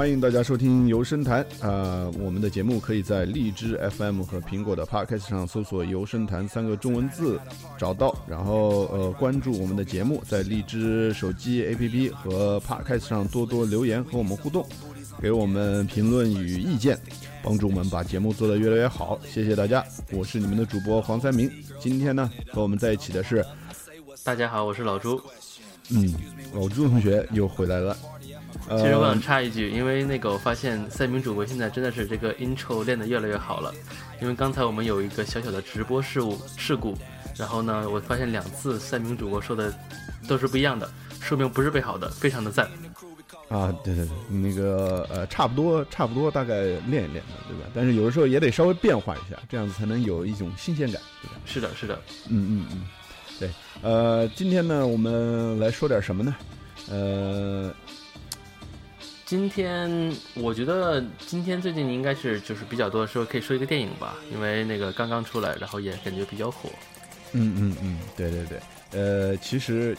欢迎大家收听游声谈啊、我们的节目可以在荔枝 FM 和苹果的 Podcast 上搜索“游声谈”三个中文字找到，然后呃关注我们的节目，在荔枝手机 APP 和 Podcast 上多多留言和我们互动，给我们评论与意见，帮助我们把节目做得越来越好。谢谢大家，我是你们的主播黄三明。今天呢和我们在一起的是，大家好，我是老朱。嗯，老朱同学又回来了。呃其实我想插一句，因为那个我发现赛明主播现在真的是这个 intro 练得越来越好了。因为刚才我们有一个小小的直播事务事故，然后呢，我发现两次赛明主播说的都是不一样的，说明不是背好的，非常的赞。啊，对对对，那个呃，差不多差不多，大概练一练的，对吧？但是有的时候也得稍微变化一下，这样子才能有一种新鲜感，对吧？是的，是的，嗯嗯嗯，对。呃，今天呢，我们来说点什么呢？呃，今天我觉得今天最近应该是就是比较多的时候可以说一个电影吧，因为那个刚刚出来，然后也感觉比较火。嗯嗯嗯，对对对。呃，其实，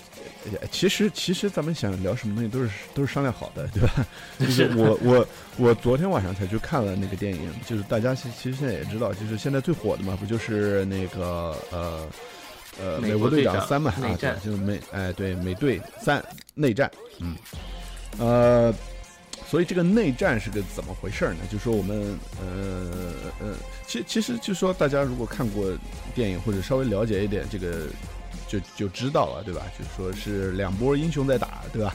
呃其实其实咱们想聊什么东西都是都是商量好的，对吧？就是我我我昨天晚上才去看了那个电影，就是大家其其实现在也知道，就是现在最火的嘛，不就是那个呃呃美美国队长长三嘛，就是美哎对美队三内战，嗯，呃。所以这个内战是个怎么回事呢？就说我们呃呃，其其实就说大家如果看过电影或者稍微了解一点这个，就就知道了，对吧？就说是两波英雄在打，对吧？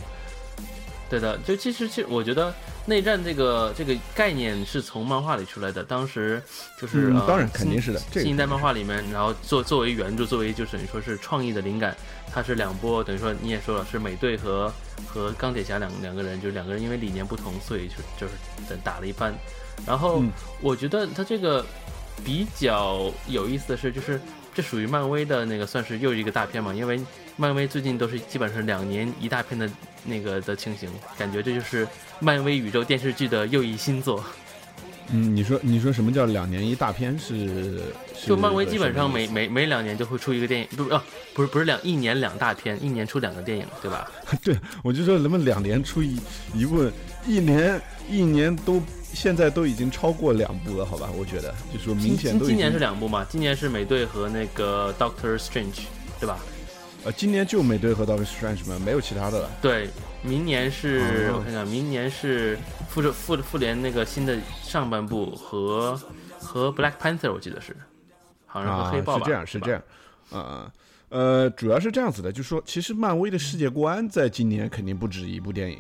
对的，就其实其实我觉得内战这个这个概念是从漫画里出来的，当时就是、当然肯定是的这个新一代漫画里面，然后作作为原著，作为就等于说是创意的灵感，它是两波，等于说你也说了是美队和和钢铁侠两两个人，就是两个人因为理念不同，所以就就是打了一番。然后嗯我觉得他这个比较有意思的是，就是这属于漫威的那个算是又一个大片嘛，因为漫威最近都是基本上两年一大片的那个的情形，感觉这就是漫威宇宙电视剧的又一新作。嗯，你说你说什么叫两年一大片是？是就漫威基本上每每每两年就会出一个电影，不是啊，不是不是两一年两大片，一年出两个电影，对吧？对，我就说能不能两年出一一部，一年一年都现在都已经超过两部了，好吧？我觉得就说明显都今今年是两部嘛，今年是美队和那个 Doctor Strange，对吧？呃，今年就美队和 Doctor Strange 嘛，没有其他的了。对，明年是、哦我看看，明年是复仇复复联那个新的上半部和和 Black Panther，我记得是，好像是和啊，黑豹吧？是这样，是这样，啊、呃，主要是这样子的，就是说，其实漫威的世界观在今年肯定不止一部电影，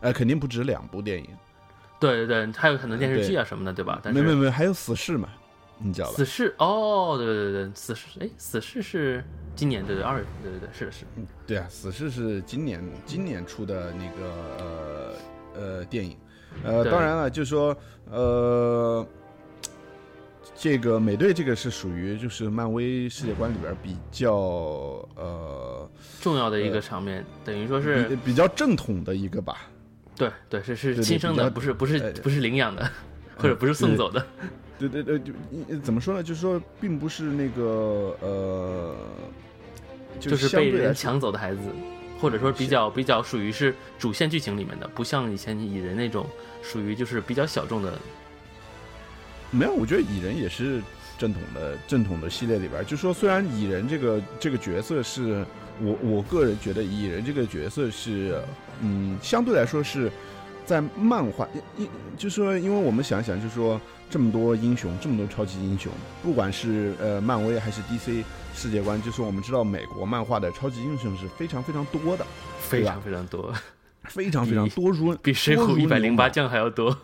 呃，肯定不止两部电影，对对对，还有很多电视剧啊什么的，对吧？但是没没没，还有死侍嘛，你知道吧死？侍哦，对对对对，死侍，哎，死侍是今年对对二月份，对对对，是的是的。对啊，死侍是今年今年出的那个呃呃电影，呃，当然了，就是说呃。这个美队这个是属于就是漫威世界观里边比较呃重要的一个场面，等于说是比较正统的一个吧，对对是是亲生的，不是不是哎不是领养的，或者不是送走的。对对对，就一怎么说呢？就是说，并不是那个呃，就是被人抢走的孩子，或者说比较比较属于是主线剧情里面的，不像以前蚁人那种属于就是比较小众的。没有，我觉得蚁人也是正统的正统的系列里边儿，就说虽然蚁人这个这个角色是我我个人觉得蚁人这个角色是嗯，相对来说是在漫画，因因就说因为我们想想，就说这么多英雄，这么多超级英雄，不管是呃漫威还是 DC 世界观，就是我们知道美国漫画的超级英雄是非常非常多的，非常非常多，非常非常多如比水多如浒一百零八将还要多。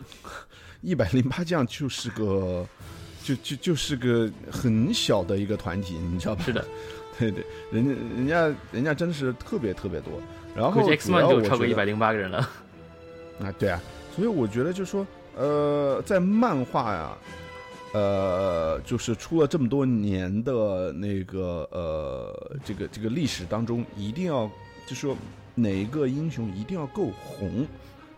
一百零八将就是个，就就就是个很小的一个团体，你知道吧？是的，对对，人家人家人家真的是特别特别多。然后 X 主 Man 要我觉得就超过一百零八个人了。啊，对啊，所以我觉得就是说，呃，在漫画呀，呃，就是出了这么多年的那个呃，这个这个历史当中，一定要就说哪一个英雄一定要够红，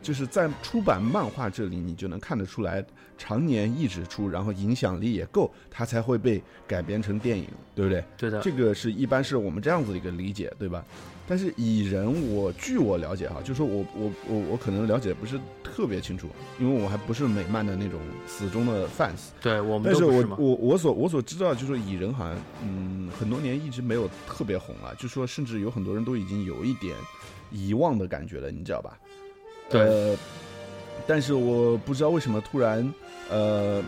就是在出版漫画这里，你就能看得出来，常年一直出，然后影响力也够，它才会被改编成电影，对不对？对的，这个是一般是我们这样子的一个理解，对吧？但是蚁人我，据我了解哈，就说我我我我可能了解不是特别清楚，因为我还不是美漫的那种死忠的 fans。对我们但是我都不是嘛。我我所我所知道，就是说蚁人好像嗯很多年一直没有特别红了，就说甚至有很多人都已经有一点遗忘的感觉了，你知道吧？对呃，但是我不知道为什么突然呃，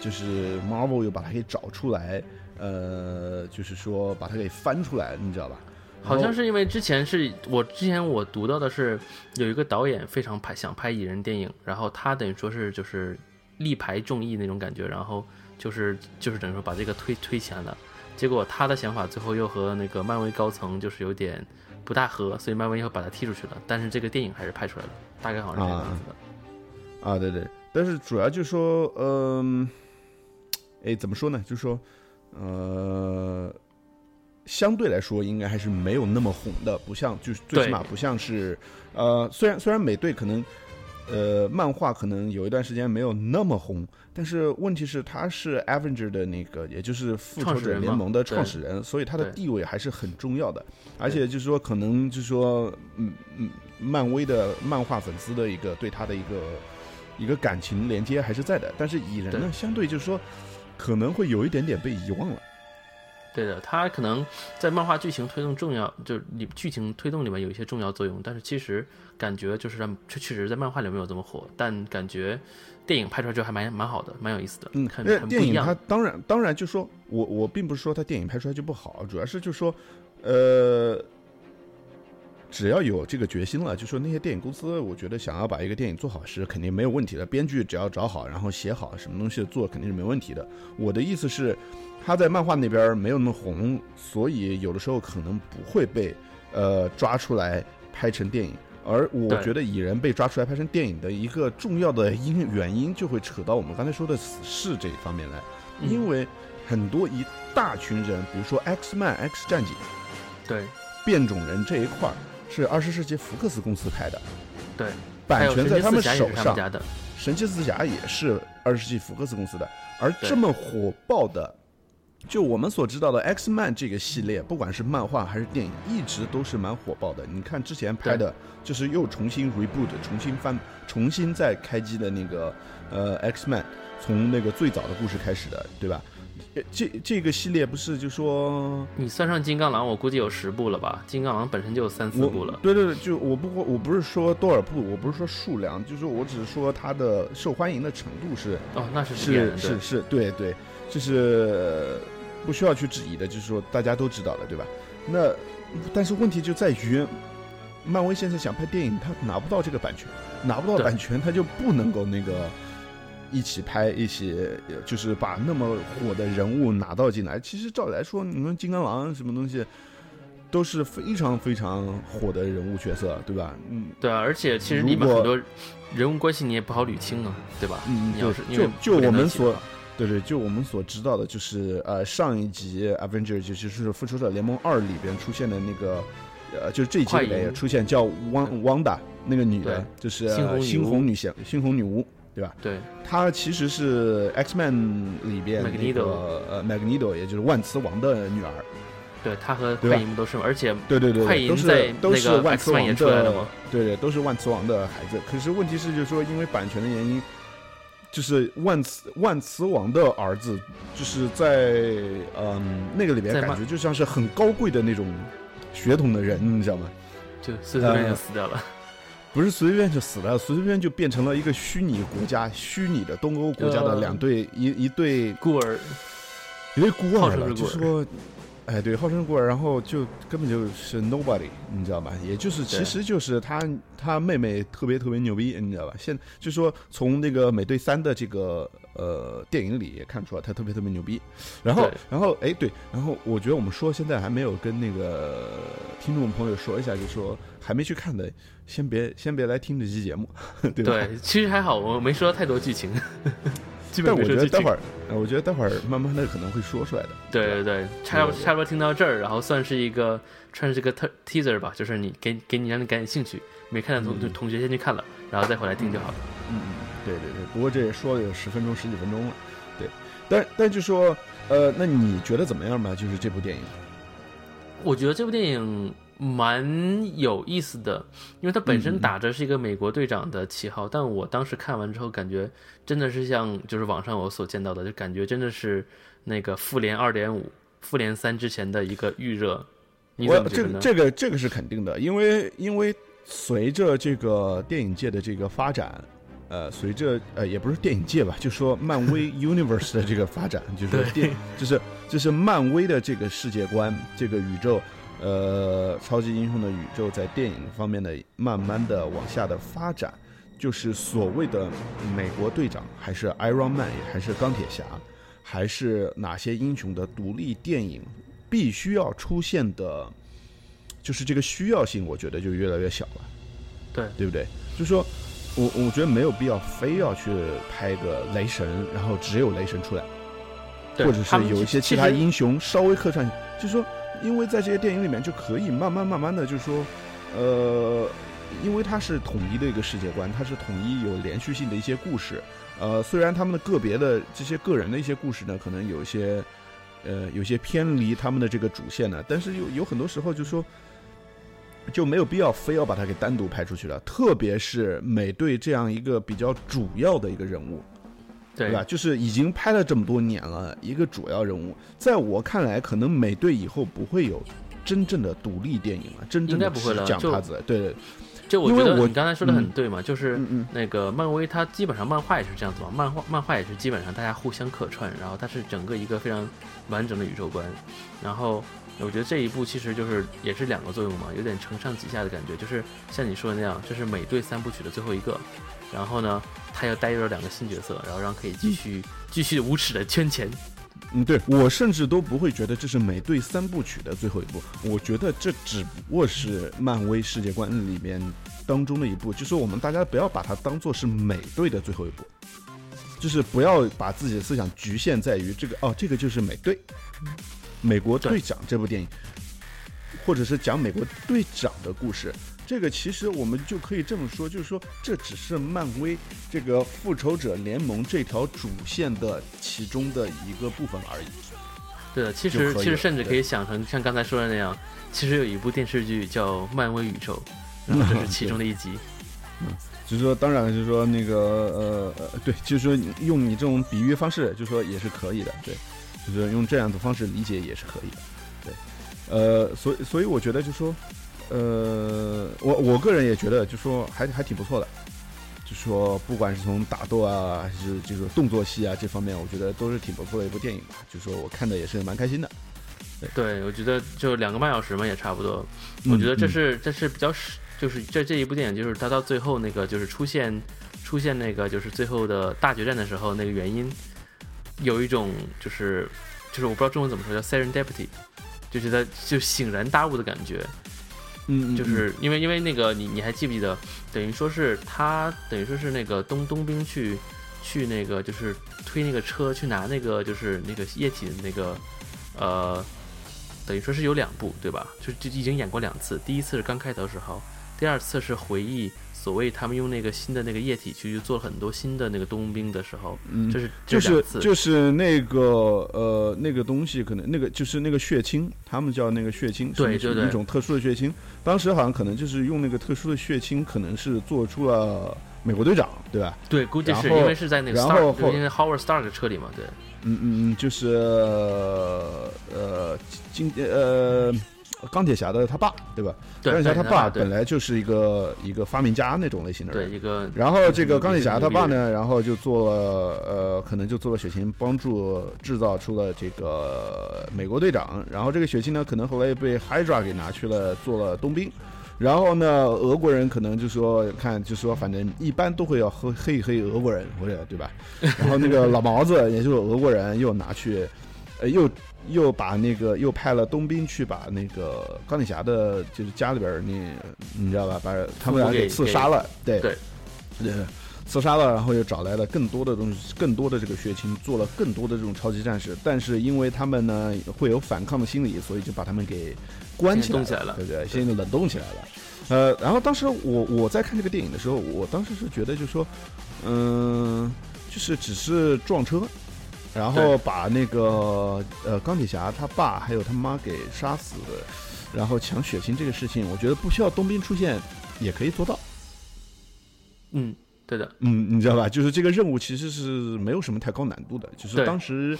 就是 Marvel 又把它给找出来，呃，就是说把它给翻出来，你知道吧？好像是因为之前是我之前我读到的是有一个导演非常拍想拍蚁人电影，然后他等于说是就是力排众议那种感觉，然后就是就是等于说把这个推推起来了。结果他的想法最后又和那个漫威高层就是有点不大合，所以漫威又把他踢出去了。但是这个电影还是拍出来了，大概好像是这个样子的。啊，对对，但是主要就是说，嗯、哎，怎么说呢？就是说，呃，相对来说，应该还是没有那么红的，不像，就是最起码不像是，呃，虽然虽然美队可能，呃，漫画可能有一段时间没有那么红，但是问题是他是 Avenger 的那个，也就是复仇者联盟的创始人，所以他的地位还是很重要的。而且就是说，可能就是说，嗯嗯，漫威的漫画粉丝的一个对他的一个一个感情连接还是在的，但是蚁人呢，对相对就是说可能会有一点点被遗忘了。对的，他可能在漫画剧情推动重要，就是里剧情推动里面有一些重要作用，但是其实感觉就是让确确实在漫画里没有这么火，但感觉电影拍出来就还蛮蛮好的，蛮有意思的，嗯，很因为电影很不一样它当然当然就说我我并不是说它电影拍出来就不好，主要是就说呃。只要有这个决心了，就说那些电影公司，我觉得想要把一个电影做好是肯定没有问题的。编剧只要找好，然后写好，什么东西做肯定是没问题的。我的意思是，他在漫画那边没有那么红，所以有的时候可能不会被呃抓出来拍成电影。而我觉得蚁人被抓出来拍成电影的一个重要的因原因，就会扯到我们刚才说的死侍这一方面来，嗯。因为很多一大群人，比如说 X Man、X 战警、对。变种人这一块儿，是二十世纪福克斯公司拍的，对，版权在他们手上。神奇四侠也是二十世纪福克斯公司的，而这么火爆的，就我们所知道的 X Man 这个系列，不管是漫画还是电影，一直都是蛮火爆的。你看之前拍的，就是又重新 reboot、重新翻、重新再开机的那个呃 X Man，从那个最早的故事开始的，对吧？呃这这个系列不是就说你算上金刚狼，我估计有十部了吧？金刚狼本身就有三四部了，对对对，就我不我不是说多少部，我不是说数量，就是我只是说它的受欢迎的程度是哦，那是是是是，对对，就是呃不需要去质疑的，就是说大家都知道了，对吧？那但是问题就在于，漫威现在想拍电影，他拿不到这个版权，拿不到版权，他就不能够那个一起拍，一起呃就是把那么火的人物拿到进来。其实照理来说，你们金刚狼什么东西。都是非常非常火的人物角色，对吧？嗯对啊，而且其实如果里面很多人物关系你也不好捋清啊，对吧？嗯，你要对是就就我们所对对，就我们所知道的，就是呃上一集 Avenger 就就是复仇者联盟二里边出现的那个，呃，就是这一集里面也出现叫汪汪达那个女的，就是猩红女侠、猩红女巫，对吧？对。她其实是 X Man 里边那个呃 Magneto，也就是万磁王的女儿。对，他和快银都是，而且对对对对，快银在都是那个万磁王的嘛，对对，都是万磁王的孩子。可是问题是，就是说因为版权的原因，就是万磁万磁王的儿子，就是在嗯那个里边感觉就像是很高贵的那种血统的人，你知道吗？就随随便便死掉了。不是随随便就死了，随随便就变成了一个虚拟国家、虚拟的东欧国家的呃两对一一对孤儿，一对孤儿了，称是孤儿就是说，哎，对，号称孤儿，然后就根本就是 nobody，你知道吧？也就是其实就是他他妹妹特别特别牛逼，你知道吧？现就说从那个美队三的这个呃电影里也看出来他特别特别牛逼。然后然后哎对，然后我觉得我们说现在还没有跟那个听众朋友说一下，就说还没去看的，先别先别来听这期节目，对吧？对，其实还好，我没说太多剧情，基但我本没说剧情觉得待会。儿，呃我觉得待会儿慢慢的可能会说出来的。对对对，差不差不多听到这儿，然后算是一个算是一个 te- teaser 吧，就是你给给你让你感兴趣，没看的同、嗯同学先去看了，然后再回来听就好了。嗯嗯，对对对，不过这也说了有十分钟十几分钟了，对，但但就说，呃，那你觉得怎么样吧？就是这部电影，我觉得这部电影蛮有意思的，因为它本身打着是一个美国队长的旗号，但我当时看完之后感觉真的是像就是网上我所见到的，就感觉真的是那个复联二点五、复联三之前的一个预热。你怎我这么觉得呢？个这个这个是肯定的，因为因为随着这个电影界的这个发展，呃，随着呃也不是电影界吧，就说漫威 universe 的这个发展，就是电就是就是漫威的这个世界观，这个宇宙，呃，超级英雄的宇宙在电影方面的慢慢的往下的发展，就是所谓的美国队长，还是 Iron Man，还是钢铁侠，还是哪些英雄的独立电影必须要出现的，就是这个需要性，我觉得就越来越小了，对对不对？就说我我觉得没有必要非要去拍个雷神，然后只有雷神出来，对或者是有一些其他英雄稍微客串，就是说，因为在这些电影里面就可以慢慢慢慢的，就是说，呃，因为它是统一的一个世界观，它是统一有连续性的一些故事，呃，虽然他们的个别的这些个人的一些故事呢，可能有一些，呃，有些偏离他们的这个主线呢，但是有有很多时候就说。就没有必要非要把它给单独拍出去了，特别是美队这样一个比较主要的一个人物，对。对吧？就是已经拍了这么多年了，一个主要人物，在我看来，可能美队以后不会有真正的独立电影了，真正的应该不会了就讲他子，对对，就我觉得我你刚才说的很嗯。对嘛，就是那个漫威它基本上漫画也是这样子嘛，漫画漫画也是基本上大家互相客串，然后它是整个一个非常完整的宇宙观，然后我觉得这一部其实就是也是两个作用嘛，有点承上启下的感觉，就是像你说的那样，这是美队三部曲的最后一个，然后呢，他又带入了两个新角色，然后让可以继续继续无耻的圈钱，嗯，对我甚至都不会觉得这是美队三部曲的最后一部，我觉得这只不过是漫威世界观里面当中的一部，就是我们大家不要把它当做是美队的最后一部，就是不要把自己的思想局限在于这个哦，这个就是美队，美国队长这部电影，或者是讲美国队长的故事。这个其实我们就可以这么说，就是说这只是漫威这个复仇者联盟这条主线的其中的一个部分而已。对的，其实其实甚至可以想成像刚才说的那样，其实有一部电视剧叫《漫威宇宙》，然后这是其中的一集。嗯就是说，当然就是说那个呃呃，对，就是说用你这种比喻方式，就是说也是可以的，对，就是用这样的方式理解也是可以的，对，呃，所以所以我觉得就说，呃，我我个人也觉得就说还还挺不错的，就说不管是从打斗啊，还是这个动作戏啊这方面，我觉得都是挺不错的一部电影吧，就说我看的也是蛮开心的。对，我觉得就两个半小时嘛，也差不多。嗯我觉得这是这是比较是，就是这这一部电影，就是它到最后那个就是出现出现那个就是最后的大决战的时候，那个原因有一种就是就是我不知道中文怎么说，叫 serendipity，就觉得就醒然大悟的感觉。嗯，就是因为因为那个你你还记不记得，等于说是他等于说是那个东东兵去去那个就是推那个车去拿那个就是那个液体的那个呃，等于说是有两部对吧？就就已经演过两次，第一次是刚开头时候，第二次是回忆所谓他们用那个新的那个液体去做了很多新的那个冬兵的时候，嗯就是就是就是那个呃那个东西，可能那个就是那个血清，他们叫那个血清，是对对对一种特殊的血清。当时好像可能就是用那个特殊的血清，可能是做出了美国队长，对吧？对，估计是因为是在那个然后因为 Howard Stark 的车里嘛，对。嗯嗯嗯，就是呃呃呃钢铁侠的他爸，对吧？对，钢铁侠他爸本来就是一个一个发明家那种类型的人对。一个然后这个钢铁侠他爸呢，然后就做了呃，可能就做了血清，帮助制造出了这个美国队长。然后这个血清呢，可能后来又被 Hydra 给拿去了，做了冬兵。然后呢，俄国人可能就说看，就说反正一般都会要黑黑一黑俄国人，或者对吧？然后那个老毛子，也就是俄国人，又拿去，呃，又又把那个又派了冬兵去把那个钢铁侠的，就是家里边儿那，你知道吧？把他们俩给刺杀了，对对对，刺杀了，然后又找来了更多的东西，更多的这个血清，做了更多的这种超级战士。但是因为他们呢会有反抗的心理，所以就把他们给关起来了对不对？现在冷冻起来了。呃，然后当时我我在看这个电影的时候，我当时是觉得，就是说，嗯、就是只是撞车，然后把那个呃钢铁侠他爸还有他妈给杀死。然后抢血清这个事情，我觉得不需要冬兵出现也可以做到。嗯，对的，嗯，你知道吧？就是这个任务其实是没有什么太高难度的，就是当时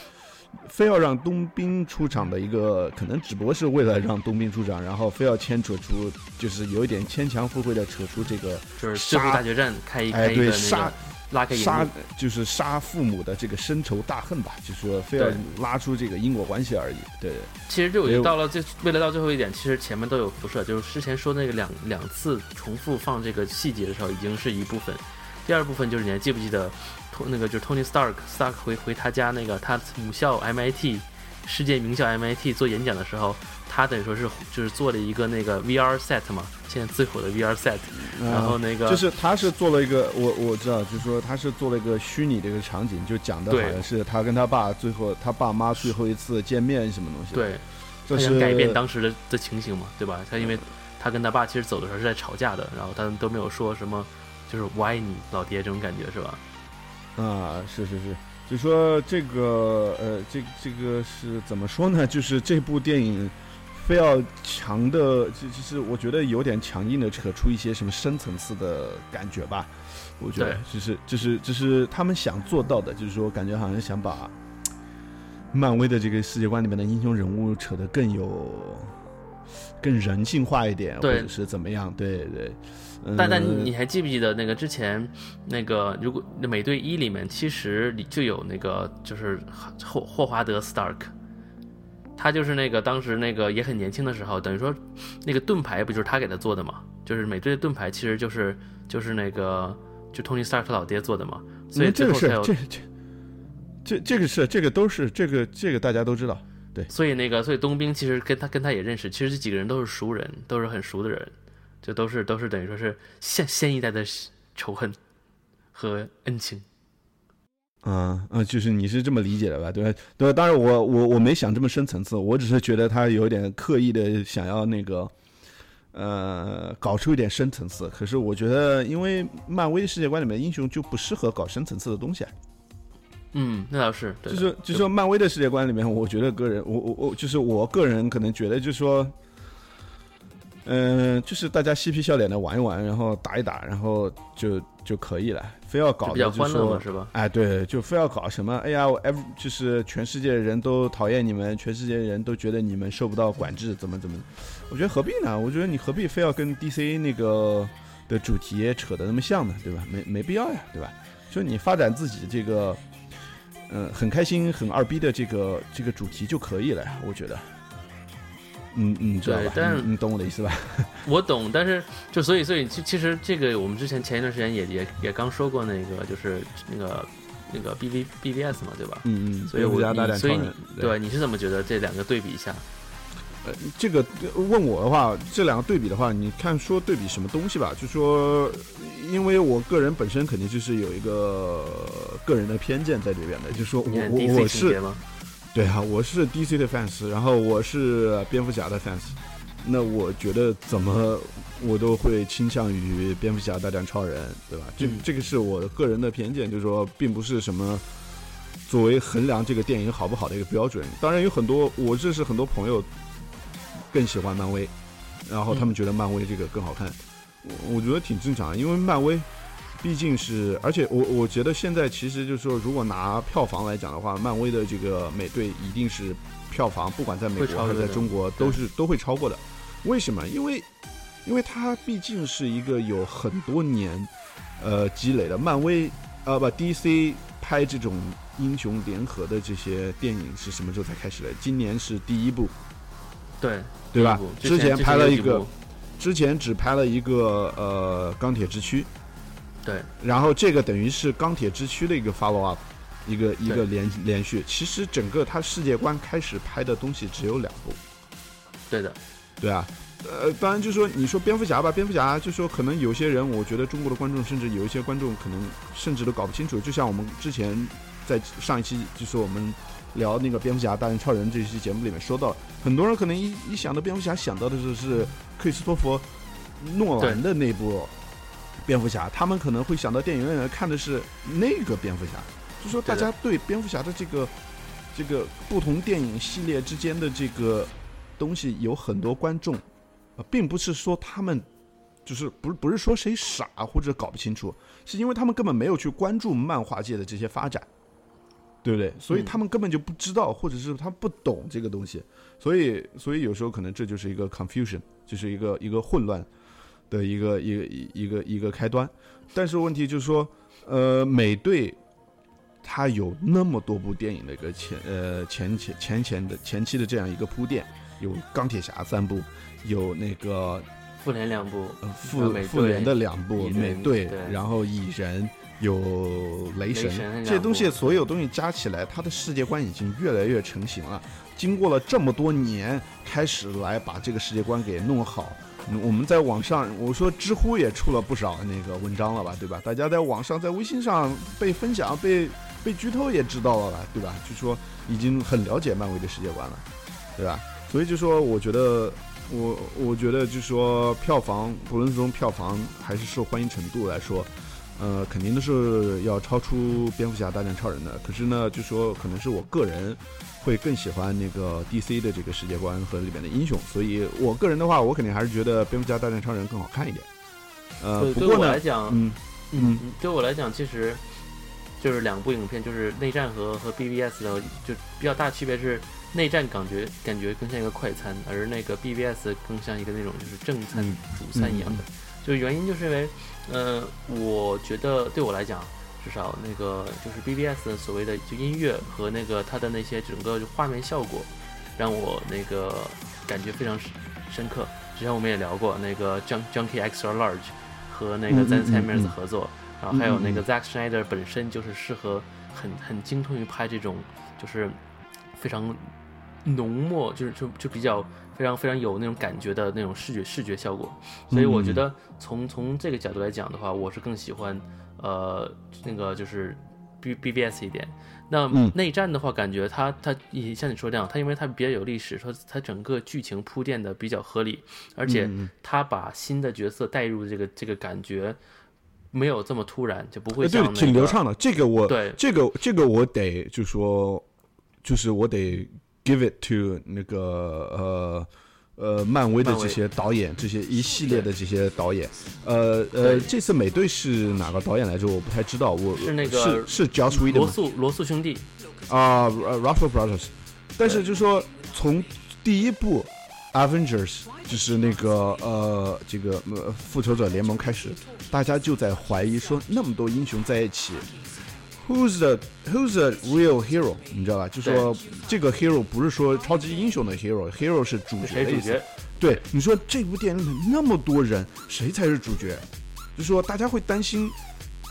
非要让冬兵出场的一个，可能只不过是为了让冬兵出场，然后非要牵扯出，就是有一点牵强附会的扯出这个，就是最后大决战开一开一个那个。拉开杀就是杀父母的这个深仇大恨吧，就是说非要拉出这个因果关系而已。对，其实就到了最为了到最后一点，其实前面都有辐射。就是之前说那个两两次重复放这个细节的时候，已经是一部分。第二部分就是你还记不记得，那个就是 Tony Stark，Stark 回回他家那个他母校 MIT，世界名校 MIT 做演讲的时候。他等于说是就是做了一个那个 VR set 嘛，现在最火的 VR set，然后那个就是他是做了一个我我知道，就是说他是做了一个虚拟的一个场景，就讲的好像是他跟他爸最后他爸妈最后一次见面什么东西。对，他想改变当时的的情形嘛，对吧？他因为他跟他爸其实走的时候是在吵架的，然后他们都没有说什么，就是我爱你老爹这种感觉是吧？啊，是是是，就说这个呃，这这个是怎么说呢？就是这部电影。非要强的，就就是我觉得有点强硬的扯出一些什么深层次的感觉吧。我觉得就是就是就是他们想做到的，就是说感觉好像想把漫威的这个世界观里面的英雄人物扯得更有更人性化一点，或者是怎么样？对对。但但你还记不记得那个之前那个如果美队一里面其实里就有那个就是霍霍华德 Stark。他就是那个当时那个也很年轻的时候，等于说，那个盾牌不就是他给他做的嘛？就是美队的盾牌其实就是就是那个就托尼·斯塔克老爹做的嘛。所以这个是这这这这个是这个都是这个这个大家都知道。对。所以那个所以冬兵其实跟他跟他也认识，其实这几个人都是熟人，都是很熟的人，就都是都是等于说是现现一代的仇恨和恩情。嗯嗯，就是你是这么理解的吧？对对，当然我我我没想这么深层次，我只是觉得他有点刻意的想要那个，呃，搞出一点深层次。可是我觉得，因为漫威世界观里面英雄就不适合搞深层次的东西。嗯，那倒是。就是就是说，漫威的世界观里面，我觉得个人，我我我就是我个人可能觉得，就是说。嗯，就是大家嬉皮笑脸的玩一玩，然后打一打，然后就就可以了。非要搞的就说，是吧？哎，对，就非要搞什么？哎呀，我 F 就是全世界人都讨厌你们，全世界人都觉得你们受不到管制，怎么怎么？我觉得何必呢？我觉得你何必非要跟 DC 那个的主题扯得那么像呢？对吧？没没必要呀，对吧？就你发展自己这个，嗯，很开心、很二逼的这个这个主题就可以了呀，我觉得。嗯嗯，对，但你懂我的意思吧？我懂，但是就所以所以其其实这个我们之前前一段时间也也也刚说过那个就是那个那个 B V B B S 嘛，对吧？嗯嗯，所以我所以你对你是怎么觉得这两个对比一下？呃，这个问我的话，这两个对比的话，你看说对比什么东西吧？就说因为我个人本身肯定就是有一个个人的偏见在里边的，就说我我我是。对啊，我是 DC 的 fans，然后我是蝙蝠侠的 fans，那我觉得怎么我都会倾向于蝙蝠侠大战超人，对吧？这这个是我个人的偏见，就是说并不是什么作为衡量这个电影好不好的一个标准。当然有很多我认识很多朋友更喜欢漫威，然后他们觉得漫威这个更好看，我我觉得挺正常，因为漫威。毕竟是，而且我我觉得现在其实就是说，如果拿票房来讲的话，漫威的这个美队一定是票房，不管在美国还是在中国，都是都会超过的。为什么？因为，因为它毕竟是一个有很多年，呃积累的。漫威，呃不，DC 拍这种英雄联合的这些电影是什么时候才开始的？今年是第一部，对对吧？之前拍了一个，之前只拍了一个呃钢铁之躯。对，然后这个等于是钢铁之躯的一个 follow up，一个一个连连续。其实整个他世界观开始拍的东西只有两部。对的，对啊，呃，当然就是说你说蝙蝠侠吧，蝙蝠侠就说可能有些人，我觉得中国的观众甚至有一些观众可能甚至都搞不清楚。就像我们之前在上一期就是我们聊那个蝙蝠侠大战超人这期节目里面说到，很多人可能一一想到蝙蝠侠想到的是是克里斯托弗诺兰的那部。蝙蝠侠，他们可能会想到电影院看的是那个蝙蝠侠，就说大家对蝙蝠侠的这个这个不同电影系列之间的这个东西有很多观众，呃，并不是说他们就是不是不是说谁傻或者搞不清楚，是因为他们根本没有去关注漫画界的这些发展，对不对？所以嗯他们根本就不知道，或者是他不懂这个东西，所以所以有时候可能这就是一个 confusion，就是一个一个混乱的一个一个一一个一个开端。但是问题就是说，呃，美队他有那么多部电影的一个前呃前前前前的前期的这样一个铺垫，有钢铁侠三部，有那个复联两部，呃复复联的两部美队，然后蚁人。有雷神雷神这些东西，所有东西加起来，它的世界观已经越来越成型了。经过了这么多年，开始来把这个世界观给弄好。嗯我们在网上，我说知乎也出了不少那个文章了吧，对吧？大家在网上，在微信上被分享、被被剧透也知道了吧，对吧？就说已经很了解漫威的世界观了，对吧？所以就说，我觉得，我我觉得就说票房，不论是从票房还是受欢迎程度来说，呃，肯定都是要超出蝙蝠侠大战超人的。可是呢，就说可能是我个人会更喜欢那个 DC 的这个世界观和里面的英雄，所以我个人的话，我肯定还是觉得蝙蝠侠大战超人更好看一点。呃，不过呢，我来讲，嗯嗯嗯，对我来讲，其实就是两部影片，就是内战和和 BBS 的就比较大区别是，内战感觉感觉更像一个快餐，而那个 BBS 更像一个那种就是正餐、嗯主餐一样的。就原因就是因为，呃，我觉得对我来讲，至少那个就是 BBS 的所谓的就音乐和那个它的那些整个画面效果，让我那个感觉非常深深刻。之前我们也聊过那个 Junk Junkie Extra Large 和那个嗯 z a 嗯 n s h a 嗯 m e r s 嗯合作，然后还有那个嗯 Zack Snyder 本身就是适合很很精通于拍这种就是非常浓墨，就是就就比较非常非常有那种感觉的那种视觉视觉效果。所以我觉嗯得从从这个角度来讲的话，我是更喜欢呃那个就是 B B B S 一点。那嗯内战的话，感觉它它也像你说这样，它因为它比较有历史，说它整个剧情铺垫的比较合理，而且它把新的角色带入这个这个感觉没有这么突然，就不会呃对像、那个挺流畅的。这个我对这个这个我得就说，就是我得 give it to 那个呃呃漫威的这些导演，这些一系列的这些导演。呃呃，这次美队是哪个导演来着？我不太知道。我是那个是是 Joss Whedon 吗？罗素罗素兄弟，啊、呃 r u s s e l Brothers。但是就说从第一部 Avengers 就是那个呃这个呃复仇者联盟开始，大家就在怀疑说那么多英雄在一起，Who's the Who's the real hero？你知道吧？就说这个 hero 不是说超级英雄的 hero，hero 是主角的意思。谁主角？对，你说这部电影里那么多人，谁才是主角？就说大家会担心，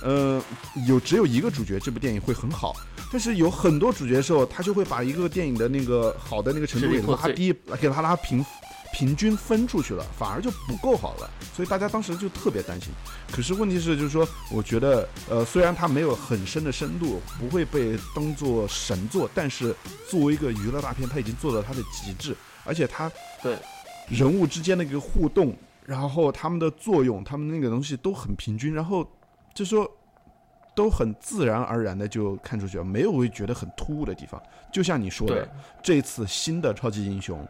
呃，有只有一个主角，这部电影会很好。但是有很多主角的时候，他就会把一个电影的那个好的那个程度给拉低，给他拉平，平均分出去了，反而就不够好了。所以大家当时就特别担心。可是问题是，就是说，我觉得，呃，虽然它没有很深的深度，不会被当做神作，但是作为一个娱乐大片，它已经做到它的极致，而且它对人物之间的一个互动，然后他们的作用，他们那个东西都很平均，然后就说都很自然而然的就看出去了，没有会觉得很突兀的地方。就像你说的，这次新的超级英雄，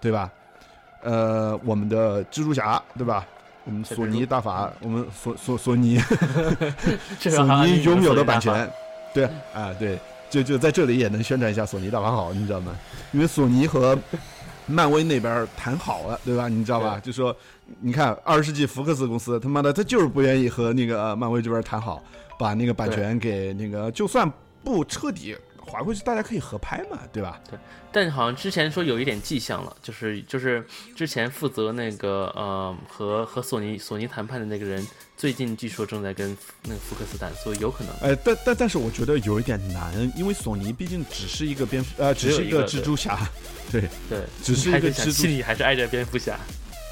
对吧？呃，我们的蜘蛛侠，对吧？我们索尼大法，我们索索索尼 这索尼拥有的版权，对啊，对，就就在这里也能宣传一下索尼大法好，你知道吗？因为索尼和漫威那边谈好了，对吧？你知道吧？就说你看二十世纪福克斯公司，他妈的他就是不愿意和那个呃漫威这边谈好，把那个版权给那个，就算不彻底还回去，大家可以合拍嘛，对吧？对但好像之前说有一点迹象了，就是就是之前负责那个呃和和索尼索尼谈判的那个人，最近据说正在跟那个福克斯谈，所以有可能。哎，但但但是我觉得有一点难，因为索尼毕竟只是一个蝙蝠，呃，只是一个蜘蛛侠，对，对，只是一个蜘蛛心里还是爱着蝙蝠侠。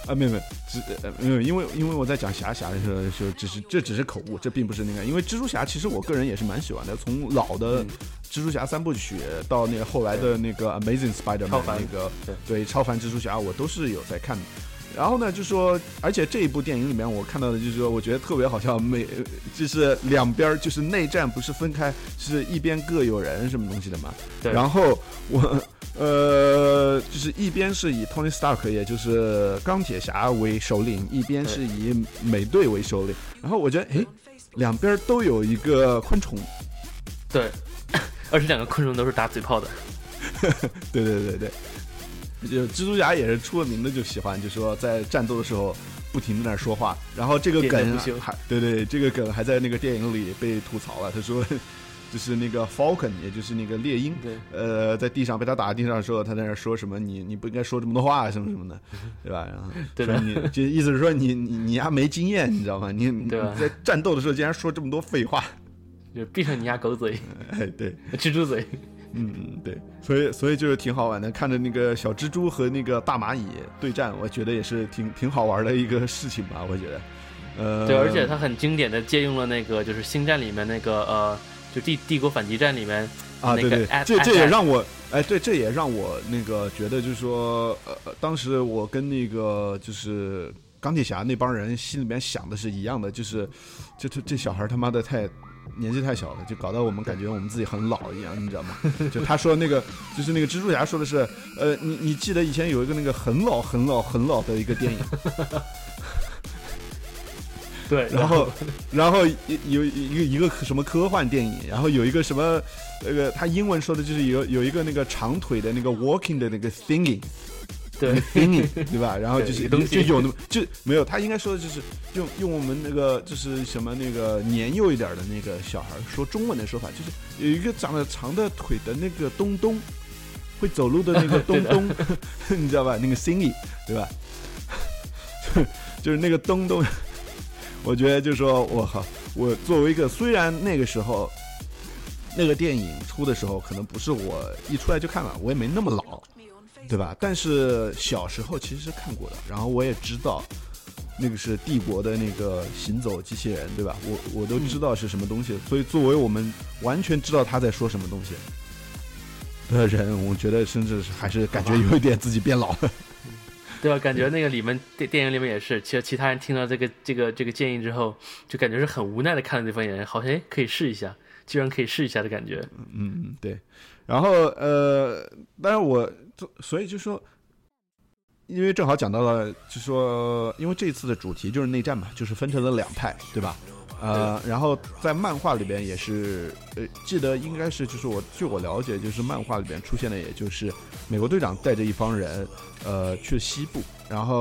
啊，没有没有，只呃没有，因为因为我在讲侠侠的时候，就只是这只是口误，这并不是那个，因为蜘蛛侠其实我个人也是蛮喜欢的，从老的嗯蜘蛛侠三部曲到那个后来的那个 Amazing Spider-Man 那个对对超凡蜘蛛侠，我都是有在看的。然后呢，就说，而且这一部电影里面我看到的就是说，我觉得特别好笑，每就是两边就是内战不是分开，是一边各有人什么东西的嘛。对然后我呃，就是一边是以 Tony Stark，也就是钢铁侠为首领，一边是以美队为首领。然后我觉得，哎，两边都有一个昆虫。对，而且两个昆虫都是打嘴炮的。对对对对，就蜘蛛侠也是出了名的，就喜欢就说在战斗的时候不停的在那说话。然后这个梗还对对，这个梗还在那个电影里被吐槽了。他说。就是那个 Falcon，也就是那个猎鹰，呃，在地上被他打在地上的时候，他在那说什么？你你不应该说这么多话，什么什么的，对吧？然后说你就意思是说你你你丫没经验，你知道吗？你在战斗的时候竟然说这么多废话，就闭上你丫狗嘴，哎，对，蜘蛛嘴，嗯嗯，对，所以所以就是挺好玩的，看着那个小蜘蛛和那个大蚂蚁对战，我觉得也是挺挺好玩的一个事情吧，我觉得，呃，对，而且它很经典的借用了那个就是星战里面那个呃。就帝帝国反击战里面啊，对对，这这也让我哎，对，这也让我那个觉得就是说，呃，当时我跟那个就是钢铁侠那帮人心里面想的是一样的，就是这这这小孩他妈的太年纪太小了，就搞得我们感觉我们自己很老一样，你知道吗？就他说那个就是那个蜘蛛侠说的是，呃，你你记得以前有一个那个很老很老很老的一个电影。对，然后，然后有一个一个什么科幻电影，然后有一个什么，那个他英文说的就是有有一个那个长腿的那个 walking 的那个 thingy，对，thingy，对吧？然后就是就有那么就没有，他应该说的就是用用我们那个就是什么那个年幼一点的那个小孩说中文的说法，就是有一个长得长的腿的那个东东，会走路的那个 东东，你知道吧？那个 thingy，对吧？就是那个东东。我觉得就是说，我靠，我作为一个虽然那个时候，那个电影出的时候可能不是我一出来就看了，我也没那么老，对吧？但是小时候其实是看过的，然后我也知道那个是帝国的那个行走机器人，对吧？我我都知道是什么东西，所以作为我们完全知道他在说什么东西的人，我觉得甚至还是感觉有一点自己变老了。对吧？感觉那个里面电电影里面也是，其实其他人听到这个这个这个建议之后，就感觉是很无奈的看了对方演员，好像可以试一下，居然可以试一下的感觉。嗯嗯，对。然后呃，当然我所以就说，因为正好讲到了，就说因为这次的主题就是内战嘛，就是分成了两派，对吧？呃，然后在漫画里边也是，呃，记得应该是就是我据我了解，就是漫画里边出现的，也就是美国队长带着一帮人，呃，去西部，然后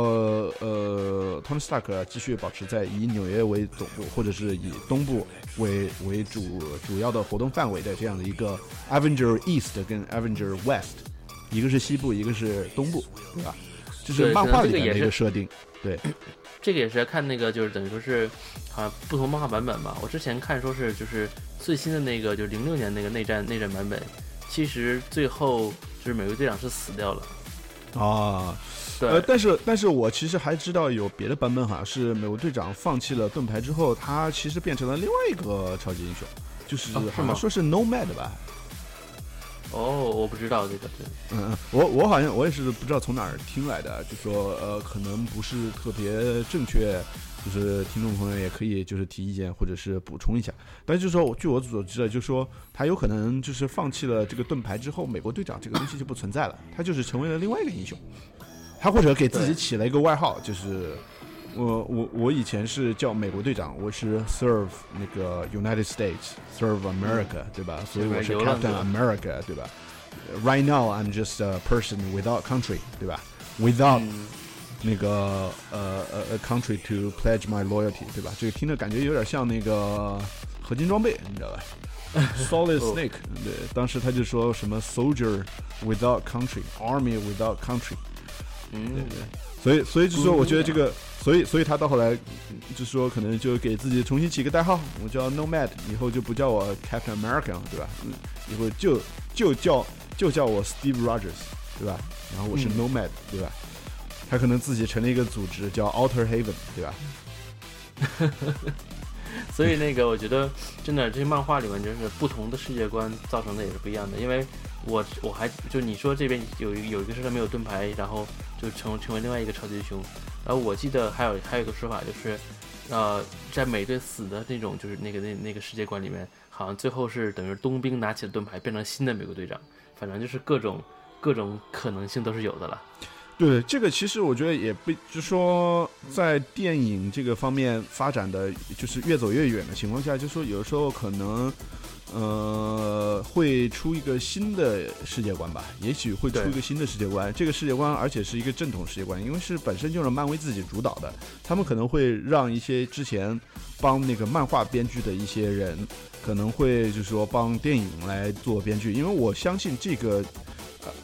呃，Tony Stark 继续保持在以纽约为总部，或者是以东部为为主主要的活动范围的这样的一个 Avenger East 跟 Avenger West，一个是西部，一个是东部，对吧？就是漫画里面的一个设定，对。这个也是要看那个，就是等于说是，啊，不同漫画版本吧。我之前看说是，就是最新的那个，就是零六年那个内战内战版本，其实最后就是美国队长是死掉了。啊，对。呃，但是但是我其实还知道有别的版本，好像是美国队长放弃了盾牌之后，他其实变成了另外一个超级英雄，就是好像说是 Nomad 吧。哦，我不知道这个，嗯嗯，我我好像我也是不知道从哪儿听来的，就说呃，可能不是特别正确，就是听众朋友也可以就是提意见或者是补充一下。但是就说据我所知的，就是说他有可能就是放弃了这个盾牌之后，美国队长这个东西就不存在了，他就是成为了另外一个英雄，他或者给自己起了一个外号，就是。我我我以前是叫美国队长，我是 serve 那个 United States，serve America，对吧？所以我是 Captain America，对吧？Right now I'm just a person without country，对吧？Without 那个呃呃 country to pledge my loyalty，对吧？这个听着感觉有点像那个合金装备，你知道吧？Solid Snake，对，当时他就说什么 soldier without country，army without country， 嗯，对对。所以所以就说，我觉得这个。所以，所以他到后来就说，可能就给自己重新起个代号，我叫 Nomad，以后就不叫我 Captain America，了对吧？嗯，以后就就叫就叫我 Steve Rogers，对吧？然后我是 Nomad，对吧？他可能自己成立一个组织叫 Outer Haven，对吧？所以那个，我觉得真的这些漫画里面，就是不同的世界观造成的也是不一样的。因为我我还就你说这边有一有一个是他没有盾牌，然后就成成为另外一个超级英雄。然后我记得还有还有一个说法就是，呃，在美队死的那种就是那个那那个世界观里面，好像最后是等于冬兵拿起了盾牌变成新的美国队长。反正就是各种各种可能性都是有的了。对，这个其实我觉得也不，就说在电影这个方面发展的就是越走越远的情况下，就说有的时候可能，呃，会出一个新的世界观吧，也许会出一个新的世界观。这个世界观而且是一个正统世界观，因为是本身就是漫威自己主导的，他们可能会让一些之前帮那个漫画编剧的一些人，可能会就是说帮电影来做编剧，因为我相信这个。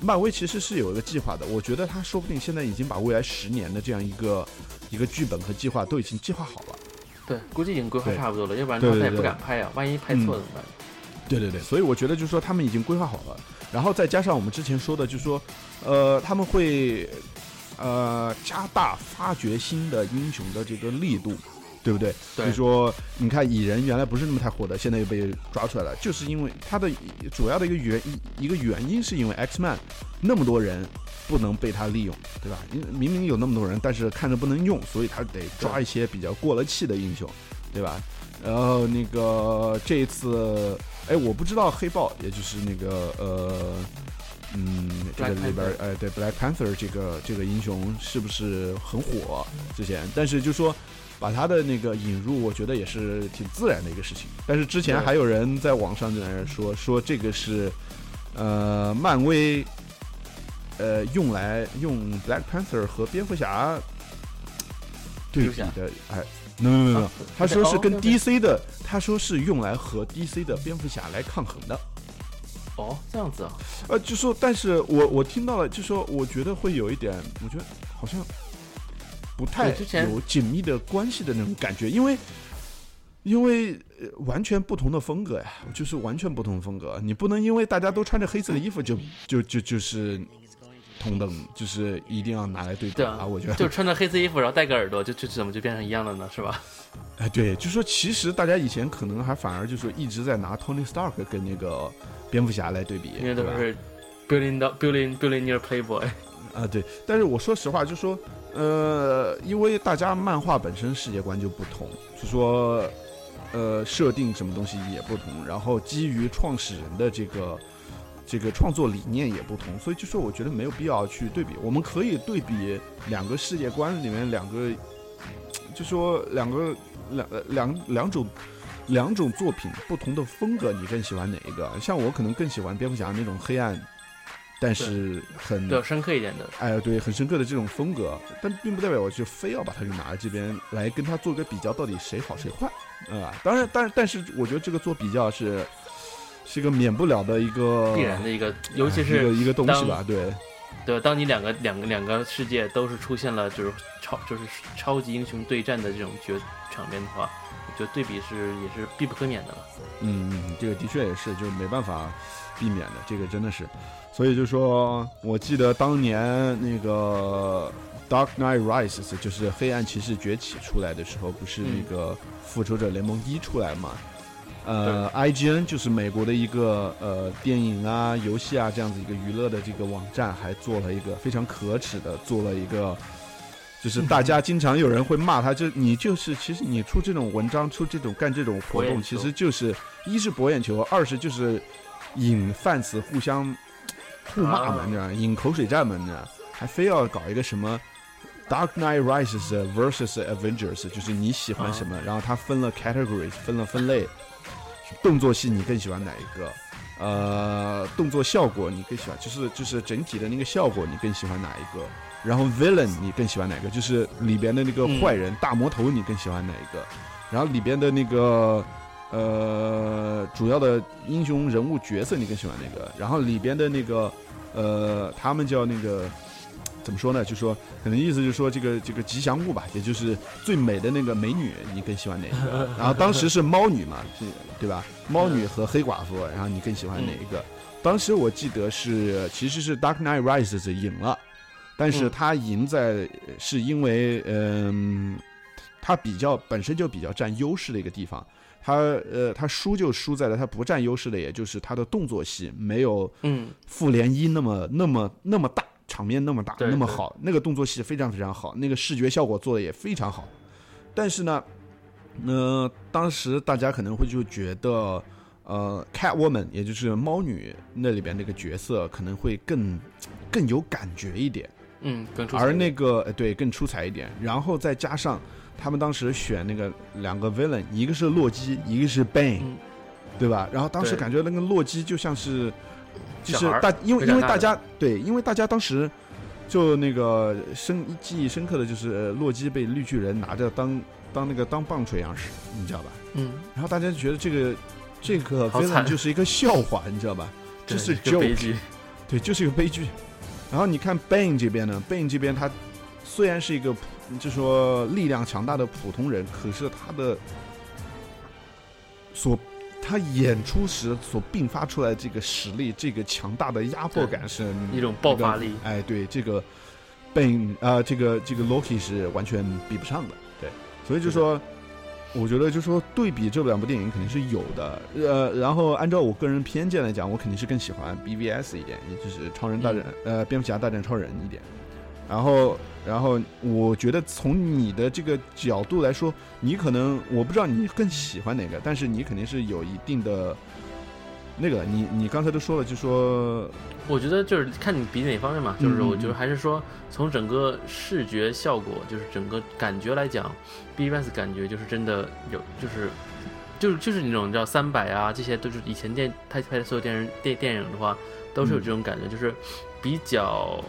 漫威其实是有一个计划的，我觉得他说不定现在已经把未来十年的这样一个一个剧本和计划都已经计划好了。对，估计已经规划差不多了，要不然他也不敢拍啊，万一拍错怎么办？对对对，所以我觉得就是说他们已经规划好了，然后再加上我们之前说的，就是说，呃，他们会呃加大发掘新的英雄的这个力度。对不对？所以说，你看蚁人原来不是那么太火的，现在又被抓出来了，就是因为他的主要的一个原一个原因，是因为 X Man 那么多人不能被他利用，对吧？明明有那么多人，但是看着不能用，所以他得抓一些比较过了气的英雄，对吧？然后那个这一次，哎，我不知道黑豹，也就是那个呃，嗯，这个里边，哎，对，Black Panther 这个这个英雄是不是很火？之前，但是就说。把他的那个引入，我觉得也是挺自然的一个事情。但是之前还有人在网上在那说说这个是，呃，漫威，呃，用来用 Black Panther 和蝙蝠侠对比的，哎，no no no，他说是跟 DC 的，他说是用来和 DC 的蝙蝠侠来抗衡的。哦，这样子啊？呃，就说，但是我我听到了，就说我觉得会有一点，我觉得好像。不太有紧密的关系的那种感觉，因为因为完全不同的风格呀，就是完全不同的风格。你不能因为大家都穿着黑色的衣服就就就就是同等，就是一定要拿来对比啊！我觉得就穿着黑色衣服，然后戴个耳朵，就就怎么就变成一样了呢？是吧？哎，对，就说其实大家以前可能还反而就是一直在拿 Tony Stark 跟那个蝙蝠侠来对比，因为都是 building building building near Playboy 啊，对。但是我说实话，就说。呃，因为大家漫画本身世界观就不同，就说，呃，设定什么东西也不同，然后基于创始人的这个这个创作理念也不同，所以就说我觉得没有必要去对比。我们可以对比两个世界观里面两个，就说两个两两两种两种作品不同的风格，你更喜欢哪一个？像我可能更喜欢蝙蝠侠那种黑暗。但是很比较深刻一点的，哎，对，很深刻的这种风格，但并不代表我就非要把它给拿来这边来跟他做个比较，到底谁好谁坏，啊，当然，但但是我觉得这个做比较是是一个免不了的一个必然的一个，尤其是一个东西吧，对，对，当你两个两个两个世界都是出现了就是超就是超级英雄对战的这种绝场面的话，我觉得对比是也是必不可免的了。嗯，这个的确也是，就是没办法避免的，这个真的是。所以就说，我记得当年那个《Dark Knight Rises》就是《黑暗骑士崛起》出来的时候，不是那个《复仇者联盟一》出来嘛？呃，IGN 就是美国的一个呃电影啊、游戏啊这样子一个娱乐的这个网站，还做了一个非常可耻的，做了一个，就是大家经常有人会骂他，就你就是其实你出这种文章、出这种干这种活动，其实就是一是博眼球，二是就是引 fans 互相。互骂嘛，你知道引口水战嘛，你知道还非要搞一个什么《Dark Knight Rises》versus Avengers，就是你喜欢什么，然后他分了 categories，分了分类。动作戏你更喜欢哪一个？呃，动作效果你更喜欢，就是就是整体的那个效果你更喜欢哪一个？然后 villain 你更喜欢哪个？就是里边的那个坏人大魔头你更喜欢哪一个？然后里边的那个。呃，主要的英雄人物角色你更喜欢哪个？然后里边的那个，呃，他们叫那个怎么说呢？就说可能意思就是说这个这个吉祥物吧，也就是最美的那个美女，你更喜欢哪一个？然后当时是猫女嘛，对吧？猫女和黑寡妇，然后你更喜欢哪一个？当时我记得是其实是 Dark Knight Rises 赢了，但是他赢在是因为嗯，他比较本身就比较占优势的一个地方。他呃，他输就输在了他不占优势的，也就是他的动作戏没有嗯复联一那么那么那么大场面那么大那么好，那个动作戏非常非常好，那个视觉效果做的也非常好。但是呢，呃，当时大家可能会就觉得，呃，Catwoman，也就是猫女那里边那个角色可能会更更有感觉一点，嗯，更出彩。而那个呃对更出彩一点，然后再加上他们当时选那个两个 villain，一个是洛基，一个是 Bane，、嗯。对吧？然后当时感觉那个洛基就像是，就是大，因为因为大家对，因为大家当时就那个深记忆深刻的就是呃洛基被绿巨人拿着当当那个当棒槌一样使，你知道吧？嗯，然后大家就觉得这个这个好 villain 惨就是一个笑话，你知道吧？这是一个悲 joke，剧，对，就是一个悲剧。然后你看 Bane 这边呢，Bane 这边他虽然是一个普就说力量强大的普通人，可是他的所他演出时所并发出来这个实力，这个强大的压迫感是一种爆发力。哎，对这个 Bane 啊、这个这个 Loki 是完全比不上的。对，所以就说。我觉得就说对比这两部电影肯定是有的，呃，然后按照我个人偏见来讲，我肯定是更喜欢 BVS 一点，也就是超人大战、呃蝙蝠侠大战超人一点。然后，然后我觉得从你的这个角度来说，你可能我不知道你更喜欢哪个，但是你肯定是有一定的那个，你你刚才都说了，就说我觉得就是看你比哪方面嘛，就是我觉得还是说从整个视觉效果，就是整个感觉来讲，BBS 感觉就是真的有，就是就是就是那种叫三百啊，这些都是以前电他拍的所有电视电电影的话，都是有这种感觉，就是比较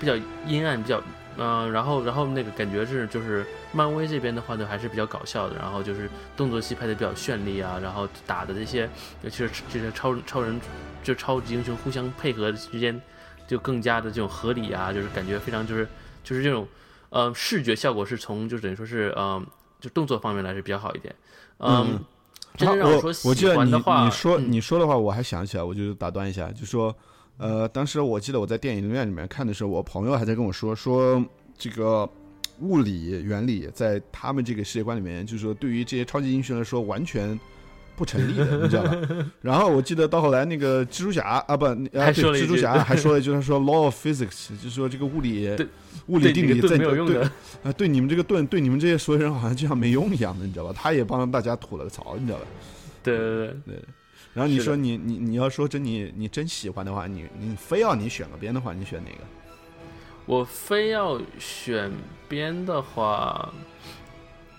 比较阴暗，比较嗯、然后然后那个感觉是就是漫威这边的话呢还是比较搞笑的，然后就是动作戏拍的比较绚丽啊，然后打的这些，尤其是这些超超人就超级英雄互相配合之间就更加的这种合理啊，就是感觉非常就是就是这种呃视觉效果是从就等于说是嗯、就动作方面来是比较好一点，嗯。嗯真正让我说喜我记得你欢的话，你说嗯你说的话，我还想起来，我就打断一下，就说，呃，当时我记得我在电影院里面看的时候，我朋友还在跟我说说这个物理原理在他们这个世界观里面，就是说对于这些超级英雄来说完全不成立的，你知道吧？然后我记得到后来那个蜘蛛侠啊不，啊还对蜘蛛侠还说了一句，他说 law of physics，就是说这个物理物理定理在对啊，对你们这个盾，对你们这些所有人好像就像没用一样的，你知道吧？他也帮大家吐了个槽，你知道吧？对对对对，然后你说你你你要说真你你真喜欢的话，你你非要你选个边的话，你选哪个？我非要选边的话，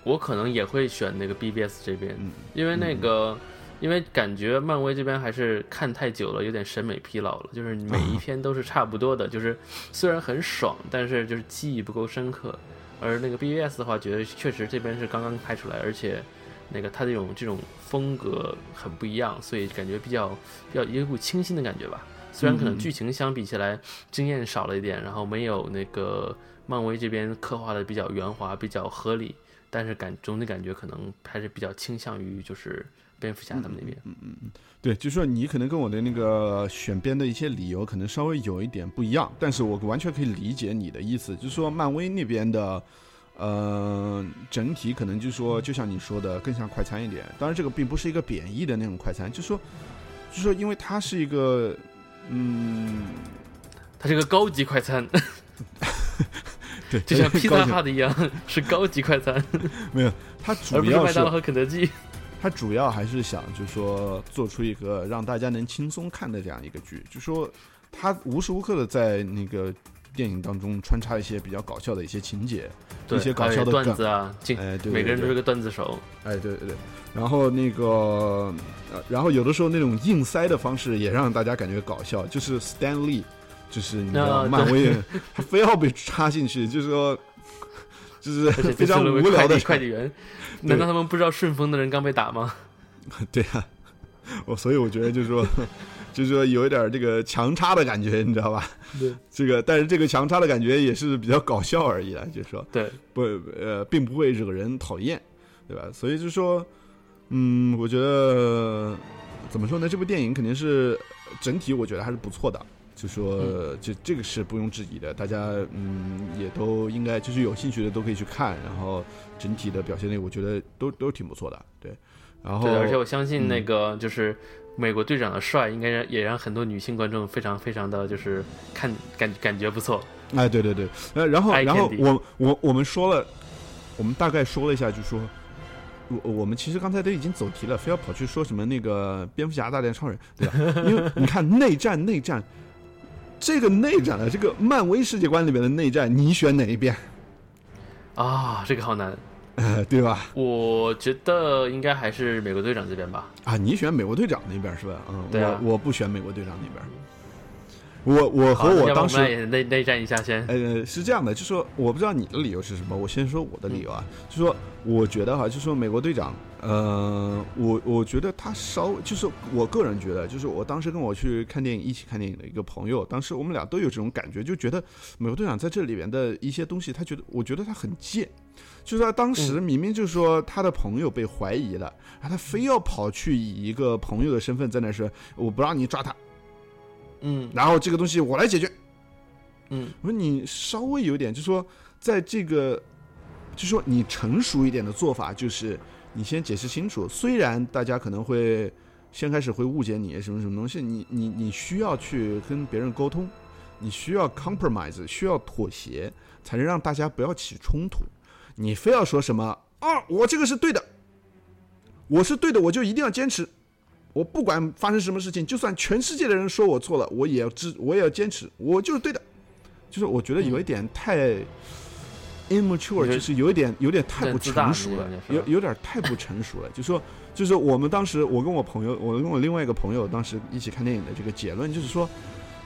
我可能也会选那个 BBS 这边，嗯因为那个，因为感觉漫威这边还是看太久了，有点审美疲劳了，就是每一篇都是差不多的，就是虽然很爽，但是就是记忆不够深刻。而那个 BBS 的话，觉得确实这边是刚刚拍出来，而且那个他这种这种风格很不一样，所以感觉比较比较有一股清新的感觉吧。虽然可能嗯剧情相比起来经验少了一点，然后没有那个漫威这边刻画的比较圆滑、比较合理，但是感总体感觉可能还是比较倾向于就是蝙蝠侠他们那边。嗯嗯嗯对，就是说你可能跟我的那个选编的一些理由可能稍微有一点不一样，但是我完全可以理解你的意思，就是说漫威那边的，呃，整体可能就是说，就像你说的，更像快餐一点。当然，这个并不是一个贬义的那种快餐，就是说，就是说，因为它是一个，嗯，它是个高级快餐，对，就像披萨哈的一样，是高级快餐，没有，它主要是麦当劳和肯德基。它主要还是想，就是说做出一个让大家能轻松看的这样一个剧，就说他无时无刻的在那个电影当中穿插一些比较搞笑的一些情节，对一些搞笑的段子啊，进哎，对，对每个人都是个段子手。哎，对对对，然后那个，呃，然后有的时候那种硬塞的方式也让大家感觉搞笑，就是 Stanley，就是你知道啊漫威，他非要被插进去，就是说，就是非常无聊的快递快递员，难道他们不知道顺丰的人刚被打吗？对啊、我所以我觉得就是说，就是说有一点这个强插的感觉，你知道吧？对，这个但是这个强插的感觉也是比较搞笑而已啊，就是说对，不呃，并不会惹人讨厌，对吧？所以就是说，嗯，我觉得怎么说呢？这部电影肯定是整体我觉得还是不错的。就说这这个是毋庸置疑的，大家嗯也都应该就是有兴趣的都可以去看，然后整体的表现力我觉得都都挺不错的，对。然后对，而且我相信嗯那个就是美国队长的帅，应该让也让很多女性观众非常非常的就是看感感觉不错。哎，对对对，呃，然后然后我我我们说了，我们大概说了一下，就说我我们其实刚才都已经走题了，非要跑去说什么那个蝙蝠侠大战超人，对吧？因为你看内战内战，这个内战的这个漫威世界观里面的内战，你选哪一边？啊，这个好难，呃，对吧？我觉得应该还是美国队长这边吧。啊，你选美国队长那边是吧？嗯，对啊我我不选美国队长那边。我我和好那要不当时们也内内战一下先。呃，是这样的，就说我不知道你的理由是什么，我先说我的理由啊，就说我觉得哈，就说美国队长，呃，我我觉得他稍微，就是我个人觉得，就是我当时跟我去看电影，一起看电影的一个朋友，当时我们俩都有这种感觉，就觉得美国队长在这里边的一些东西，他觉得，我觉得他很贱，就是他当时明明就是说他的朋友被怀疑了，然后他非要跑去以一个朋友的身份在那说，我不让你抓他，嗯然后这个东西我来解决。嗯我说你稍微有点，就说在这个，就说你成熟一点的做法，就是你先解释清楚。虽然大家可能会先开始会误解你什么什么东西，你你你需要去跟别人沟通，你需要 compromise，需要妥协，才能让大家不要起冲突。你非要说什么啊，我这个是对的，我是对的，我就一定要坚持。我不管发生什么事情，就算全世界的人说我错了，我也要支，我也要坚持，我就是对的。就是我觉得有一点太 immature，、有就是有一点有点太不成熟了有有点太不成熟了。就说就是我们当时我跟我朋友，我跟我另外一个朋友当时一起看电影的这个结论就是说，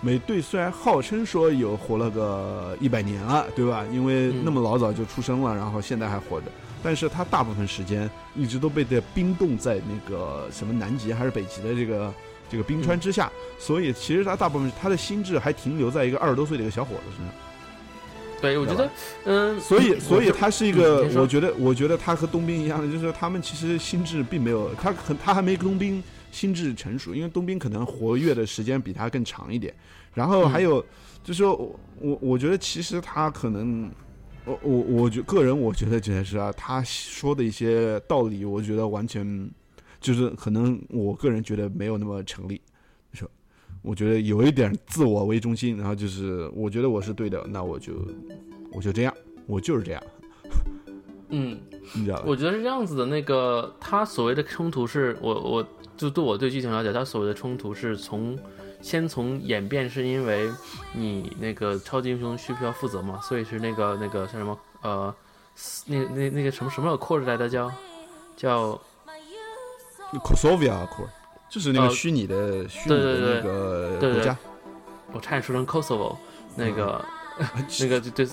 美队虽然号称说有活了个一百年了，对吧？因为嗯那么老早就出生了，然后现在还活着。但是他大部分时间一直都被这冰冻在那个什么南极还是北极的这个这个冰川之下，所以其实他大部分他的心智还停留在一个二十多岁的一个小伙子身上。对，我觉得，嗯，所以，所以他是一个我觉得，我觉得他和冬兵一样的，就是他们其实心智并没有，他很，他还没冬兵心智成熟，因为冬兵可能活跃的时间比他更长一点。然后还有，就是说我我我觉得其实他可能，我我我觉个人我觉得觉得是啊，他说的一些道理，我觉得完全就是可能我个人觉得没有那么成立，说？我觉得有一点自我为中心，然后就是我觉得我是对的，那我就我就这样，我就是这样，嗯？我觉得是这样子的。那个他所谓的冲突是，我我就对我对剧情了解，他所谓的冲突是从先从演变是因为你那个超级英雄需不需要负责嘛，所以是那个那个像什么呃，那那那个什么什么 accord 来的叫叫 Kosovia Accord，就是那个呃虚拟的、虚拟的那对对个对国家，我差点说成 Kosovo 那个。啊 那个就对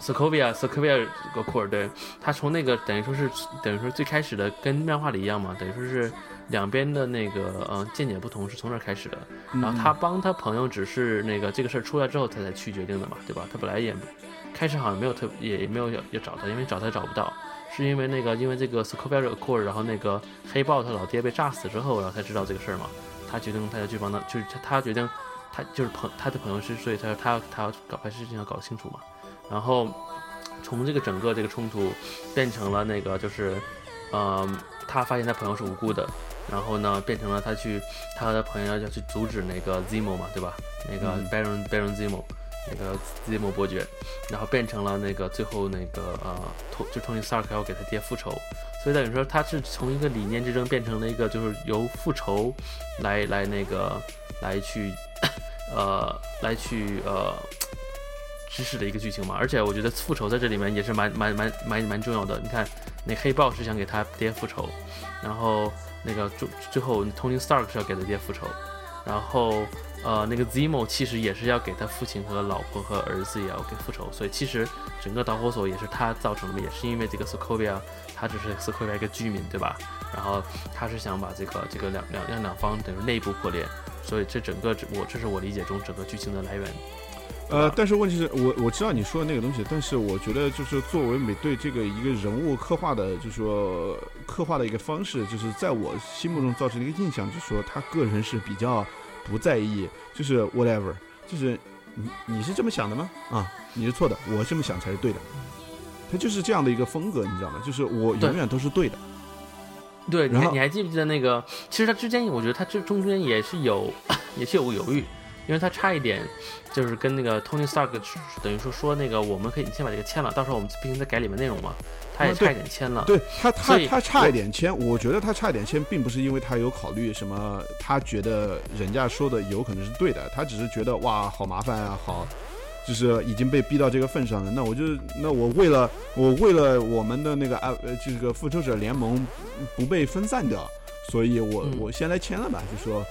Sokovia Sokovia Accord，对，他从那个等于说是等于说最开始的跟漫画里一样嘛，等于说是两边的那个嗯见解不同是从那儿开始的，然后他帮他朋友只是那个这个事儿出来之后他才去决定的嘛，对吧？他本来也开始好像没有特也也没有要要找他，因为找他找不到，是因为那个因为这个 Sokovia Accord，然后那个黑豹他老爹被炸死之后，然后才知道这个事儿嘛，他决定他要去帮他，就是他他决定。他就是朋他的朋友是，所以他他他要搞把事情要搞清楚嘛，然后从这个整个这个冲突变成了那个就是，呃，他发现他朋友是无辜的，然后呢变成了他去他和他朋友要去阻止那个 Zemo 嘛，对吧？那个嗯 Baron、Baron Zemo 那个 Zemo 伯爵，然后变成了那个最后那个呃托就 Tony Stark 要给他爹复仇，所以等于说他是从一个理念之争变成了一个就是由复仇来来那个 来去。呃，来去呃知识的一个剧情嘛，而且我觉得复仇在这里面也是蛮蛮蛮蛮蛮重要的。你看，那黑豹是想给他爹复仇，然后那个最最后 Tony Stark 是要给他爹复仇，然后呃那个 Zemo 其实也是要给他父亲和老婆和儿子也要给复仇，所以其实整个导火索也是他造成的，也是因为这个 Sokovia，他只是 Sokovia 一个居民，对吧？然后他是想把这个这个两两两两方等于内部破裂。所以这整个我这是我理解中整个剧情的来源。呃，但是问题是我我知道你说的那个东西，但是我觉得就是作为美队这个一个人物刻画的，就是说刻画的一个方式，就是在我心目中造成的一个印象，就是说他个人是比较不在意，就是 whatever，就是你你是这么想的吗？啊，你是错的，我这么想才是对的。他就是这样的一个风格，你知道吗？就是我永远都是对的。对，你还你还记不记得那个？其实他之间，我觉得他这中间也是有，也是有犹豫，因因为他差一点，就是跟那个 Tony Stark 等于说说那个我们可以先把这个签了，到时候我们不行再改里面内容嘛。他也差一点签了，对他他他差一点签，我觉得他差一点签，并不是因为他有考虑什么，他觉得人家说的有可能是对的，他只是觉得哇好麻烦啊，好，就是已经被逼到这个份上了，那我就那我为了我为了我们的那个啊呃这个复仇者联盟不被分散掉，所以我我先来签了吧，就说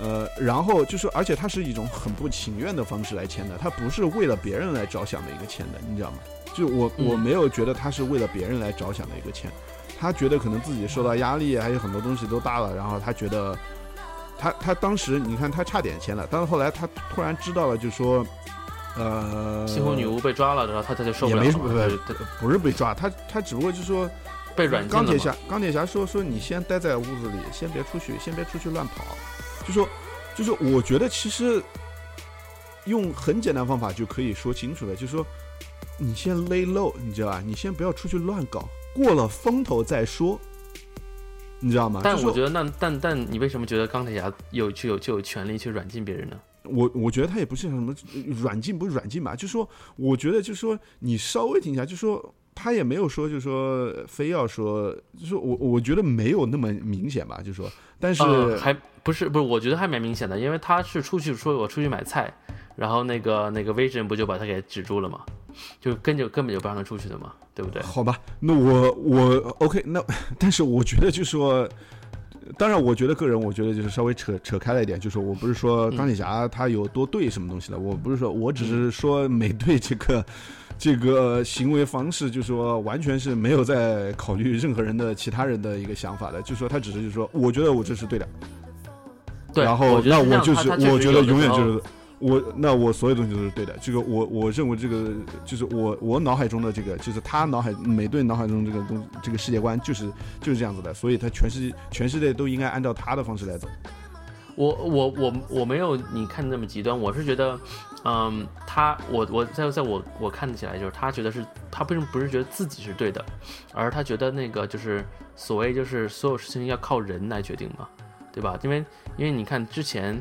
呃然后就是而且他是一种很不情愿的方式来签的，他不是为了别人来着想的一个签的，你知道吗？就我我没有觉得他是为了别人来着想的一个签，他觉得可能自己受到压力，还有很多东西都大了，然后他觉得，他他当时你看他差点签了，但是后来他突然知道了，就说，呃，猩红女巫被抓了，然后他他就受不了了，不是不是被抓，他他只不过就说被软禁钢铁侠钢铁侠说说你先待在屋子里，先别出去，先别出去乱跑，就说就说我觉得其实用很简单方法就可以说清楚了，就是说。你先 lay low，你知道吧？你先不要出去乱搞，过了风头再说，你知道吗？但我觉得，那但但你为什么觉得钢铁侠有就有就有权利去软禁别人呢？我我觉得他也不是什么软禁，不是软禁吧？就说我觉得，就说你稍微停下，就说他也没有说，就说非要说，就是我我觉得没有那么明显吧？就说，但是还不是不是？我觉得还蛮明显的，因为他是出去说我出去买菜，然后那个那个 Vision 不就把他给止住了吗？就根就根本就不让他出去的嘛，对不对？好吧，那我我 OK，那但是我觉得就说，当然我觉得个人我觉得就是稍微扯扯开了一点，就是我不是说钢铁侠他有多对什么东西的，我不是说我只是说美队这个这个行为方式，就是说完全是没有在考虑任何人的其他人的一个想法的，就说他只是就是说，我觉得我这是对的，对，然后那我就是我觉得永远就是。我那我所有东西都是对的，这个我我认为这个就是我我脑海中的这个就是他脑海每对脑海中这个东这个世界观就是就是这样子的，所以他全世界全世界都应该按照他的方式来走。我我我我没有你看的那么极端，我是觉得，嗯，他我我在在我我看起来就是他觉得是他并不是觉得自己是对的，而他觉得那个就是所谓就是所有事情要靠人来决定嘛，对吧？因为因为你看之前。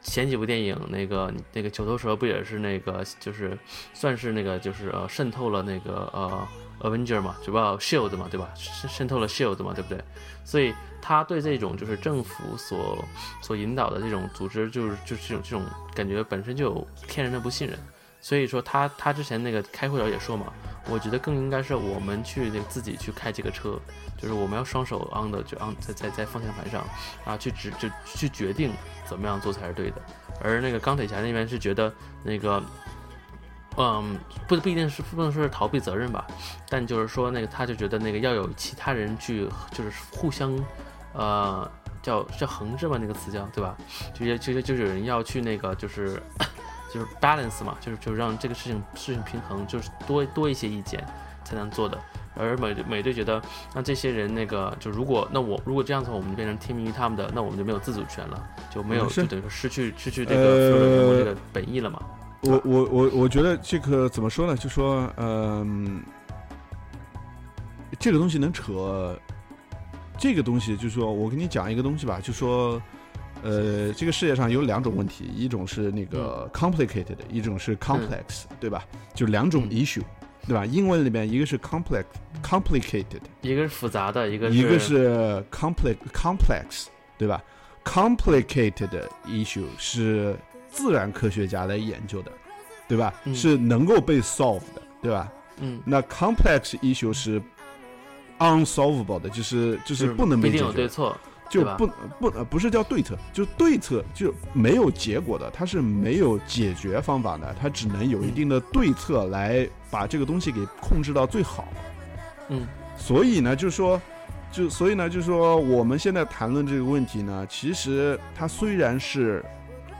前几部电影，那个那个九头蛇不也是那个，就是算是那个，就是呃渗透了那个呃 Avenger 嘛，主要 Shield 嘛，对吧？渗渗透了 Shield 嘛，对不对？所以他对这种就是政府所所引导的这种组织，就是就是这种这种感觉本身就有天然的不信任。所以说他他之前那个开会时也说嘛，我觉得更应该是我们去那个自己去开这个车，就是我们要双手 on 的就 on 在在在方向盘上啊，去指就去决定怎么样做才是对的。而那个钢铁侠那边是觉得那个，嗯，不不一定是不能说是逃避责任吧，但就是说那个他就觉得那个要有其他人去就是互相，呃，叫叫横着吧那个词叫对吧？就是就是就是有人要去那个就是。就是 balance 嘛，就是就是让这个事情事情平衡，就是多多一些意见才能做的。而美美队觉得，那这些人那个就如果那我如果这样子，我们变成听命于他们的，那我们就没有自主权了，就没有就等于说失去失去这个这个本意了嘛。我我我我觉得这个怎么说呢？就说嗯，这个东西能扯，这个东西就是说我跟你讲一个东西吧，就说。呃，这个世界上有两种问题，一种是那个 complicated，一种是 complex，对吧？就两种 issue，对吧？英文里面一个是 complex，complicated，一个是复杂的，一个一个是 complex，complex，对吧？complicated issue 是自然科学家来研究的，对吧？是能够被 solve 的，对吧？嗯。那 complex issue 是 unsolvable 的，就是就是不能被解决。有对错。就不不呃不是叫对策，就对策就没有结果的，它是没有解决方法的，它只能有一定的对策来把这个东西给控制到最好。嗯，所以呢，就是说，就所以呢，就是说，我们现在谈论这个问题呢，其实它虽然是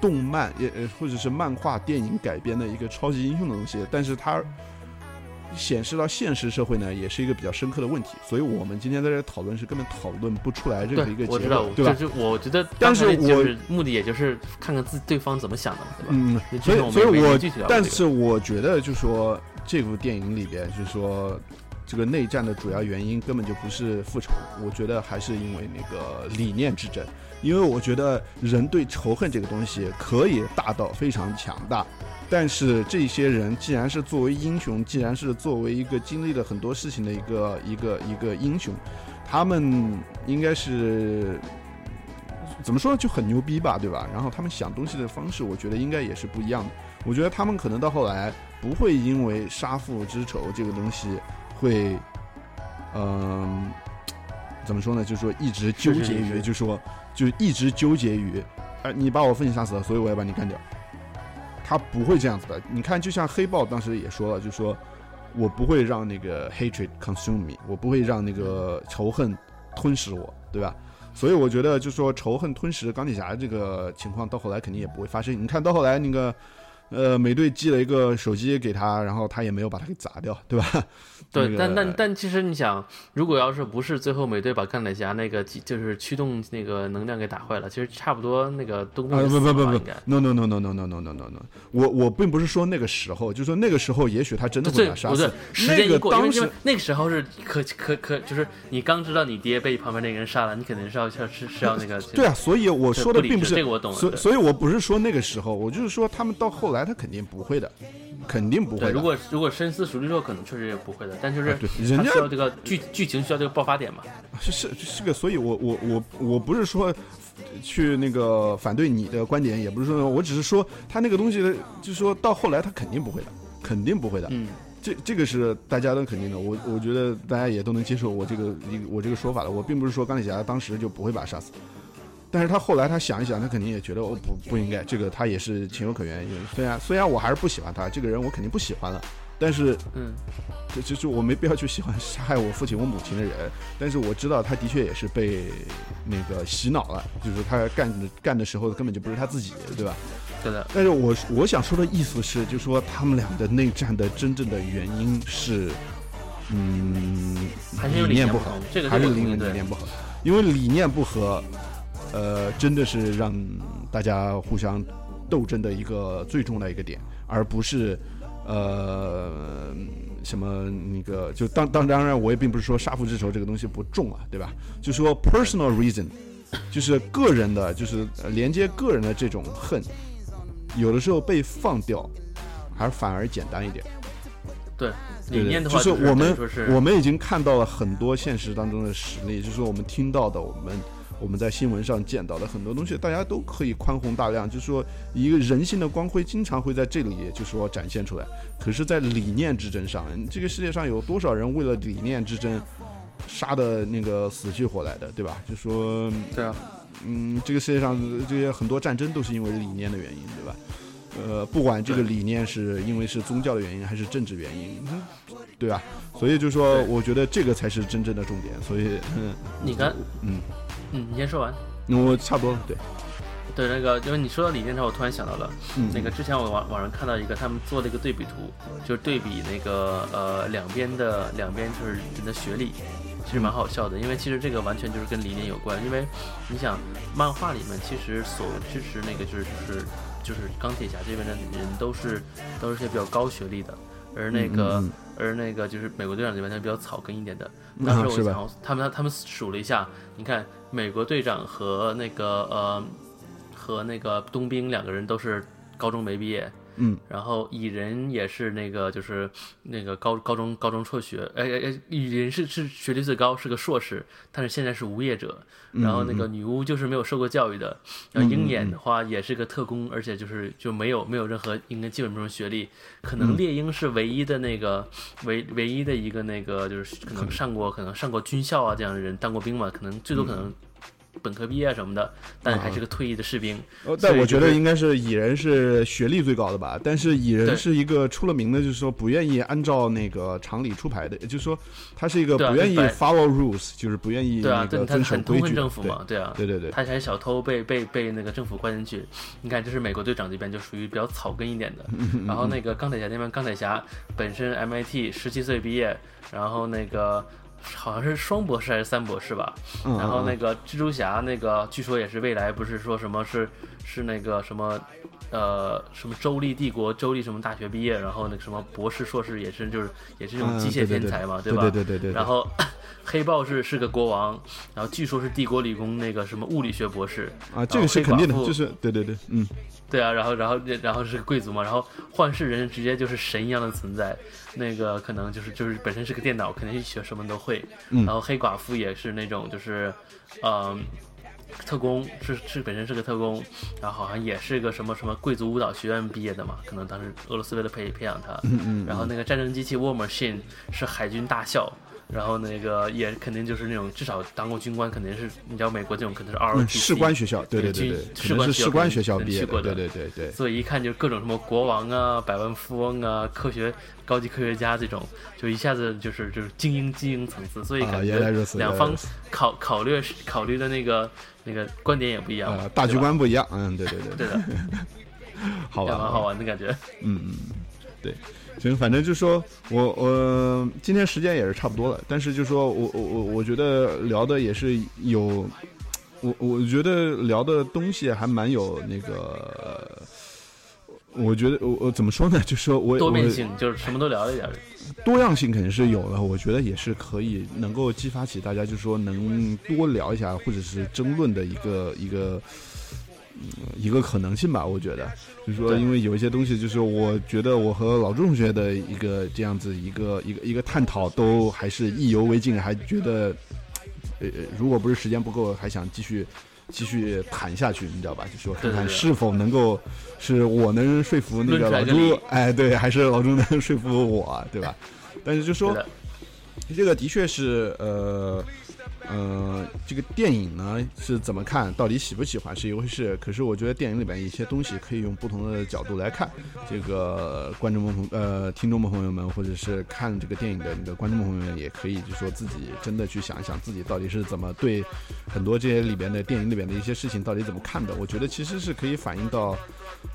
动漫也呃或者是漫画电影改编的一个超级英雄的东西，但是它。显示到现实社会呢，也是一个比较深刻的问题，所以我们今天在这讨论是根本讨论不出来这个一个结论，对吧？就是我觉得，但是我目的也就是看看自对方怎么想的，对吧？嗯，所以所以我但是我觉得，就说这部电影里边，就是说这个内战的主要原因根本就不是复仇，我觉得还是因为那个理念之争。因为我觉得人对仇恨这个东西可以大到非常强大，但是这些人既然是作为英雄，既然是作为一个经历了很多事情的一个一个一个英雄，他们应该是怎么说，就很牛逼吧，对吧？然后他们想东西的方式，我觉得应该也是不一样的。我觉得他们可能到后来不会因为杀父之仇这个东西会，嗯、怎么说呢？就是说一直纠结于，就是说就一直纠结于，哎，你把我父亲杀死了，所以我要把你干掉。他不会这样子的。你看，就像黑豹当时也说了，就是说我不会让那个 hatred consume me，我不会让那个仇恨吞噬我，对吧？所以我觉得，就是说仇恨吞噬钢铁侠这个情况，到后来肯定也不会发生。你看到后来那个，呃，美队寄了一个手机给他，然后他也没有把它给砸掉，对吧？对，那个但但但其实你想，如果要是不是最后美队把钢铁侠那个就是驱动那个能量给打坏了，其实差不多那个东不不不不应该。，no no no no no no no no no no，我我并不是说那个时候，就说那个时候也许他真的会对把他，杀死不对，，时那个间一过，因为当时因为那个时候是可可可，就是你刚知道你爹被旁边那个人杀了，你肯定是要要是是要那个对啊，所以我说的并不是这个我懂所所以，我不是说那个时候，我就是说他们到后来他肯定不会的，肯定不会，的。如果如果深思熟虑之后，可能确实也不会的，但就是人家他需要这个剧剧情需要这个爆发点嘛。是是是个，所以我我我我不是说去那个反对你的观点，也不是说，我只是说他那个东西，就是说到后来他肯定不会的，肯定不会的。嗯，这这个是大家都肯定的，我我觉得大家也都能接受我这个一个我这个说法了。我并不是说钢铁侠当时就不会把他杀死，但是他后来他想一想，他肯定也觉得哦不不应该，这个他也是情有可原。因为虽然虽然我还是不喜欢他这个人，我肯定不喜欢了，但是嗯，这就是我没必要去喜欢杀害我父亲我母亲的人，但是我知道他的确也是被那个洗脑了，就是他干的干的时候根本就不是他自己，对吧？对的，但是我我想说的意思是，就说他们俩的内战的真正的原因是，嗯，还是理念不合这个还是理念不合，因为理念不合，呃，真的是让大家互相斗争的一个最重要的一个点，而不是呃什么那个就当当当然，我也并不是说杀父之仇这个东西不重啊，对吧？就说 personal reason，就是个人的，就是呃连接个人的这种恨，有的时候被放掉，还反而简单一点。对理念的话，就是我们我们已经看到了很多现实当中的实例，就是我们听到的，我们我们在新闻上见到的很多东西，大家都可以宽宏大量，就是说一个人性的光辉经常会在这里就说展现出来。可是，在理念之争上，这个世界上有多少人为了理念之争杀的那个死去活来的，对吧？就说对啊，嗯，这个世界上这些很多战争都是因为理念的原因，对吧？呃，不管这个理念是因为是宗教的原因还是政治原因，嗯对吧？所以就说，我觉得这个才是真正的重点。所以，嗯你看嗯，嗯，你先说完。我差不多了，对，对，那个因为你说到理念的话，我突然想到了，嗯，那个之前我网网上看到一个，他们做了一个对比图，就是对比那个呃两边的两边就是人的学历，其实蛮好笑的，因为其实这个完全就是跟理念有关，因为你想漫画里面其实所支持那个就是就是就是钢铁侠这边的人都是都是些比较高学历的，而那个、而那个就是美国队长这边他比较草根一点的，嗯当时我？想，他们他们数了一下，你看美国队长和那个呃和那个冬兵两个人都是高中没毕业，嗯，然后蚁人也是那个就是那个高高中高中辍学，哎哎哎，蚁人是是学历最高是个硕士，但是现在是无业者。然后那个女巫就是没有受过教育的，然后鹰眼的话也是个特工，而且就是就没有没有任何应该基本没有学历，可能猎鹰是唯一的那个唯唯一的一个那个就是可能上过可能上过军校啊这样的人当过兵嘛，可能最多可能本科毕业什么的，但还是个退役的士兵。呃，所以就是但我觉得应该是蚁人是学历最高的吧，但是蚁人是一个出了名的，就是说不愿意按照那个常理出牌的，也就是说他是一个不愿意 follow rules，就是不愿意对啊，他很痛。恨政府嘛，对啊。对对对对，他还是小偷被被被那个政府关进去，你看这是美国队长这边就属于比较草根一点的，然后那个钢铁侠那边钢铁侠本身 MIT 十七岁毕业，然后那个好像是双博士还是三博士吧。嗯然后那嗯个蜘蛛侠那个据说也是未来不是说什么是是那个什么。呃，什么州立帝国州立什么大学毕业，然后那个什么博士、硕士也是就是也是这种嗯机械天才嘛，对吧？对对对对，然后 黑豹是是个国王，然后据说是帝国理工那个什么物理学博士，啊，这个是肯定的黑寡，妇就是对对对，嗯，对啊，然后然后然后是个贵族嘛，然后幻视人直接就是神一样的存在，那个可能就是就是本身是个电脑，肯定学什么都会，嗯然后黑寡妇也是那种就是，嗯。特工是是本身是个特工，然后好像也是个什么什么贵族舞蹈学院毕业的嘛，可能当时俄罗斯为了培培养他，嗯嗯，然后那个战争机器 War Machine 是海军大校，然后那个也肯定就是那种至少当过军官，肯定是你知道美国这种肯定是 T 士官学校，对对对军对，是士官学校毕业的，对对对对，所以一看就各种什么国王啊、百万富翁啊、科学高级科学家这种，就一下子就是就是精英精英层次，所以啊，感觉两方考考虑考虑的那个那个观点也不一样，呃，大局观不一样，嗯，对对对，对的，好吧，也蛮好玩的感觉。嗯嗯，对，行，反正就说我我今天时间也是差不多了，但是就说我我我我觉得聊的也是有，我我觉得聊的东西还蛮有那个，我觉得我我怎么说呢？就说我我多面性就是什么都聊一点，多样性肯定是有的，我觉得也是可以能够激发起大家，就是说能多聊一下，或者是争论的一个一个。嗯一个可能性吧，我觉得，就是说，因为有一些东西，就是我觉得我和老朱同学的一个这样子一个一个一个探讨，都还是意犹未尽，还觉得，呃，如果不是时间不够，还想继续继续谈下去，你知道吧？就说看看是否能够是我能说服那个老朱，哎，对，还是老朱能说服我，对吧？但是就说，这个的确是呃呃，这个电影呢是怎么看，到底喜不喜欢是一回事。可是我觉得电影里边一些东西可以用不同的角度来看。这个观众朋呃听众朋友们，或者是看这个电影的你的观众朋友们，也可以就说自己真的去想一想自己到底是怎么对很多这些里边的电影里边的一些事情到底怎么看的。我觉得其实是可以反映到。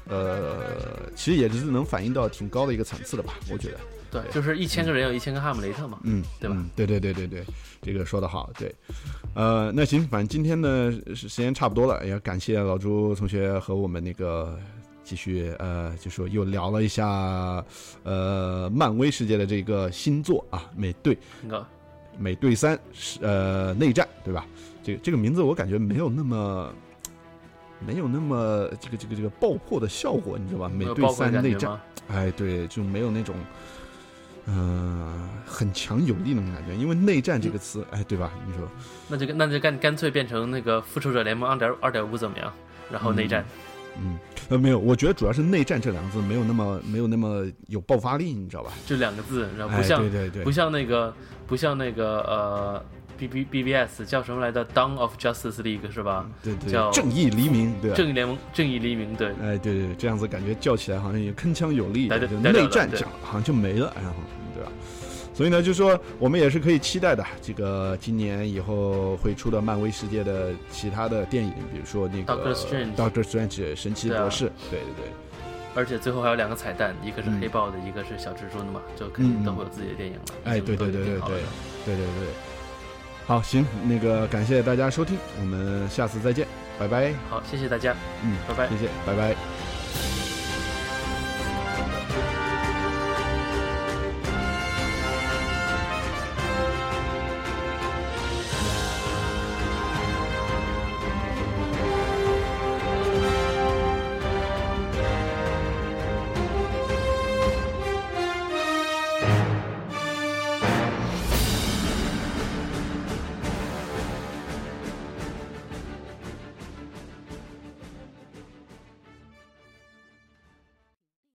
呃，其实也是能反映到挺高的一个层次的吧，我觉得。对，就是一千个人有一千个哈姆雷特嘛，嗯，对吧嗯对对对对对，这个说的好，对。呃，那行，反正今天呢时时间差不多了，也感谢老朱同学和我们那个继续呃，就说又聊了一下呃漫威世界的这个新作啊，美队美队三是呃内战，对吧？这个这个名字我感觉没有那么。没有那么这个这个这个爆破的效果，你知道吧？美队三内战？哎，对，就没有那种，嗯、很强有力那种感觉。因为内战这个词，哎，对吧？你说，那就那就干干脆变成那个复仇者联盟二点二点五怎么样？然后内战，嗯，呃，没有，我觉得主要是内战这两个字没有那么没有那么有爆发力，你知道吧？就两个字，然后哎，不像、对对对不，像那个不像那个呃 B B B B S 叫什么来着？Dawn of Justice League 是吧？对对叫正义黎明，对吧？正义联盟，正义黎明，对，哎，对对对，这样子感觉叫起来好像也铿锵有力，就对对对内战对讲好像就没了，然后对吧？所以呢，就说我们也是可以期待的，这个今年以后会出的漫威世界的其他的电影，比如说那个 Doctor Strange Doctor Strange 神奇博士，对对对。而且最后还有两个彩蛋，一个是嗯黑豹的，一个是小蜘蛛的嘛，就肯定都会有自己的电影了。哎，对对对对对对对对，好，行，那个感谢大家收听，我们下次再见，拜拜，好，谢谢大家，嗯，拜拜。谢谢，拜拜。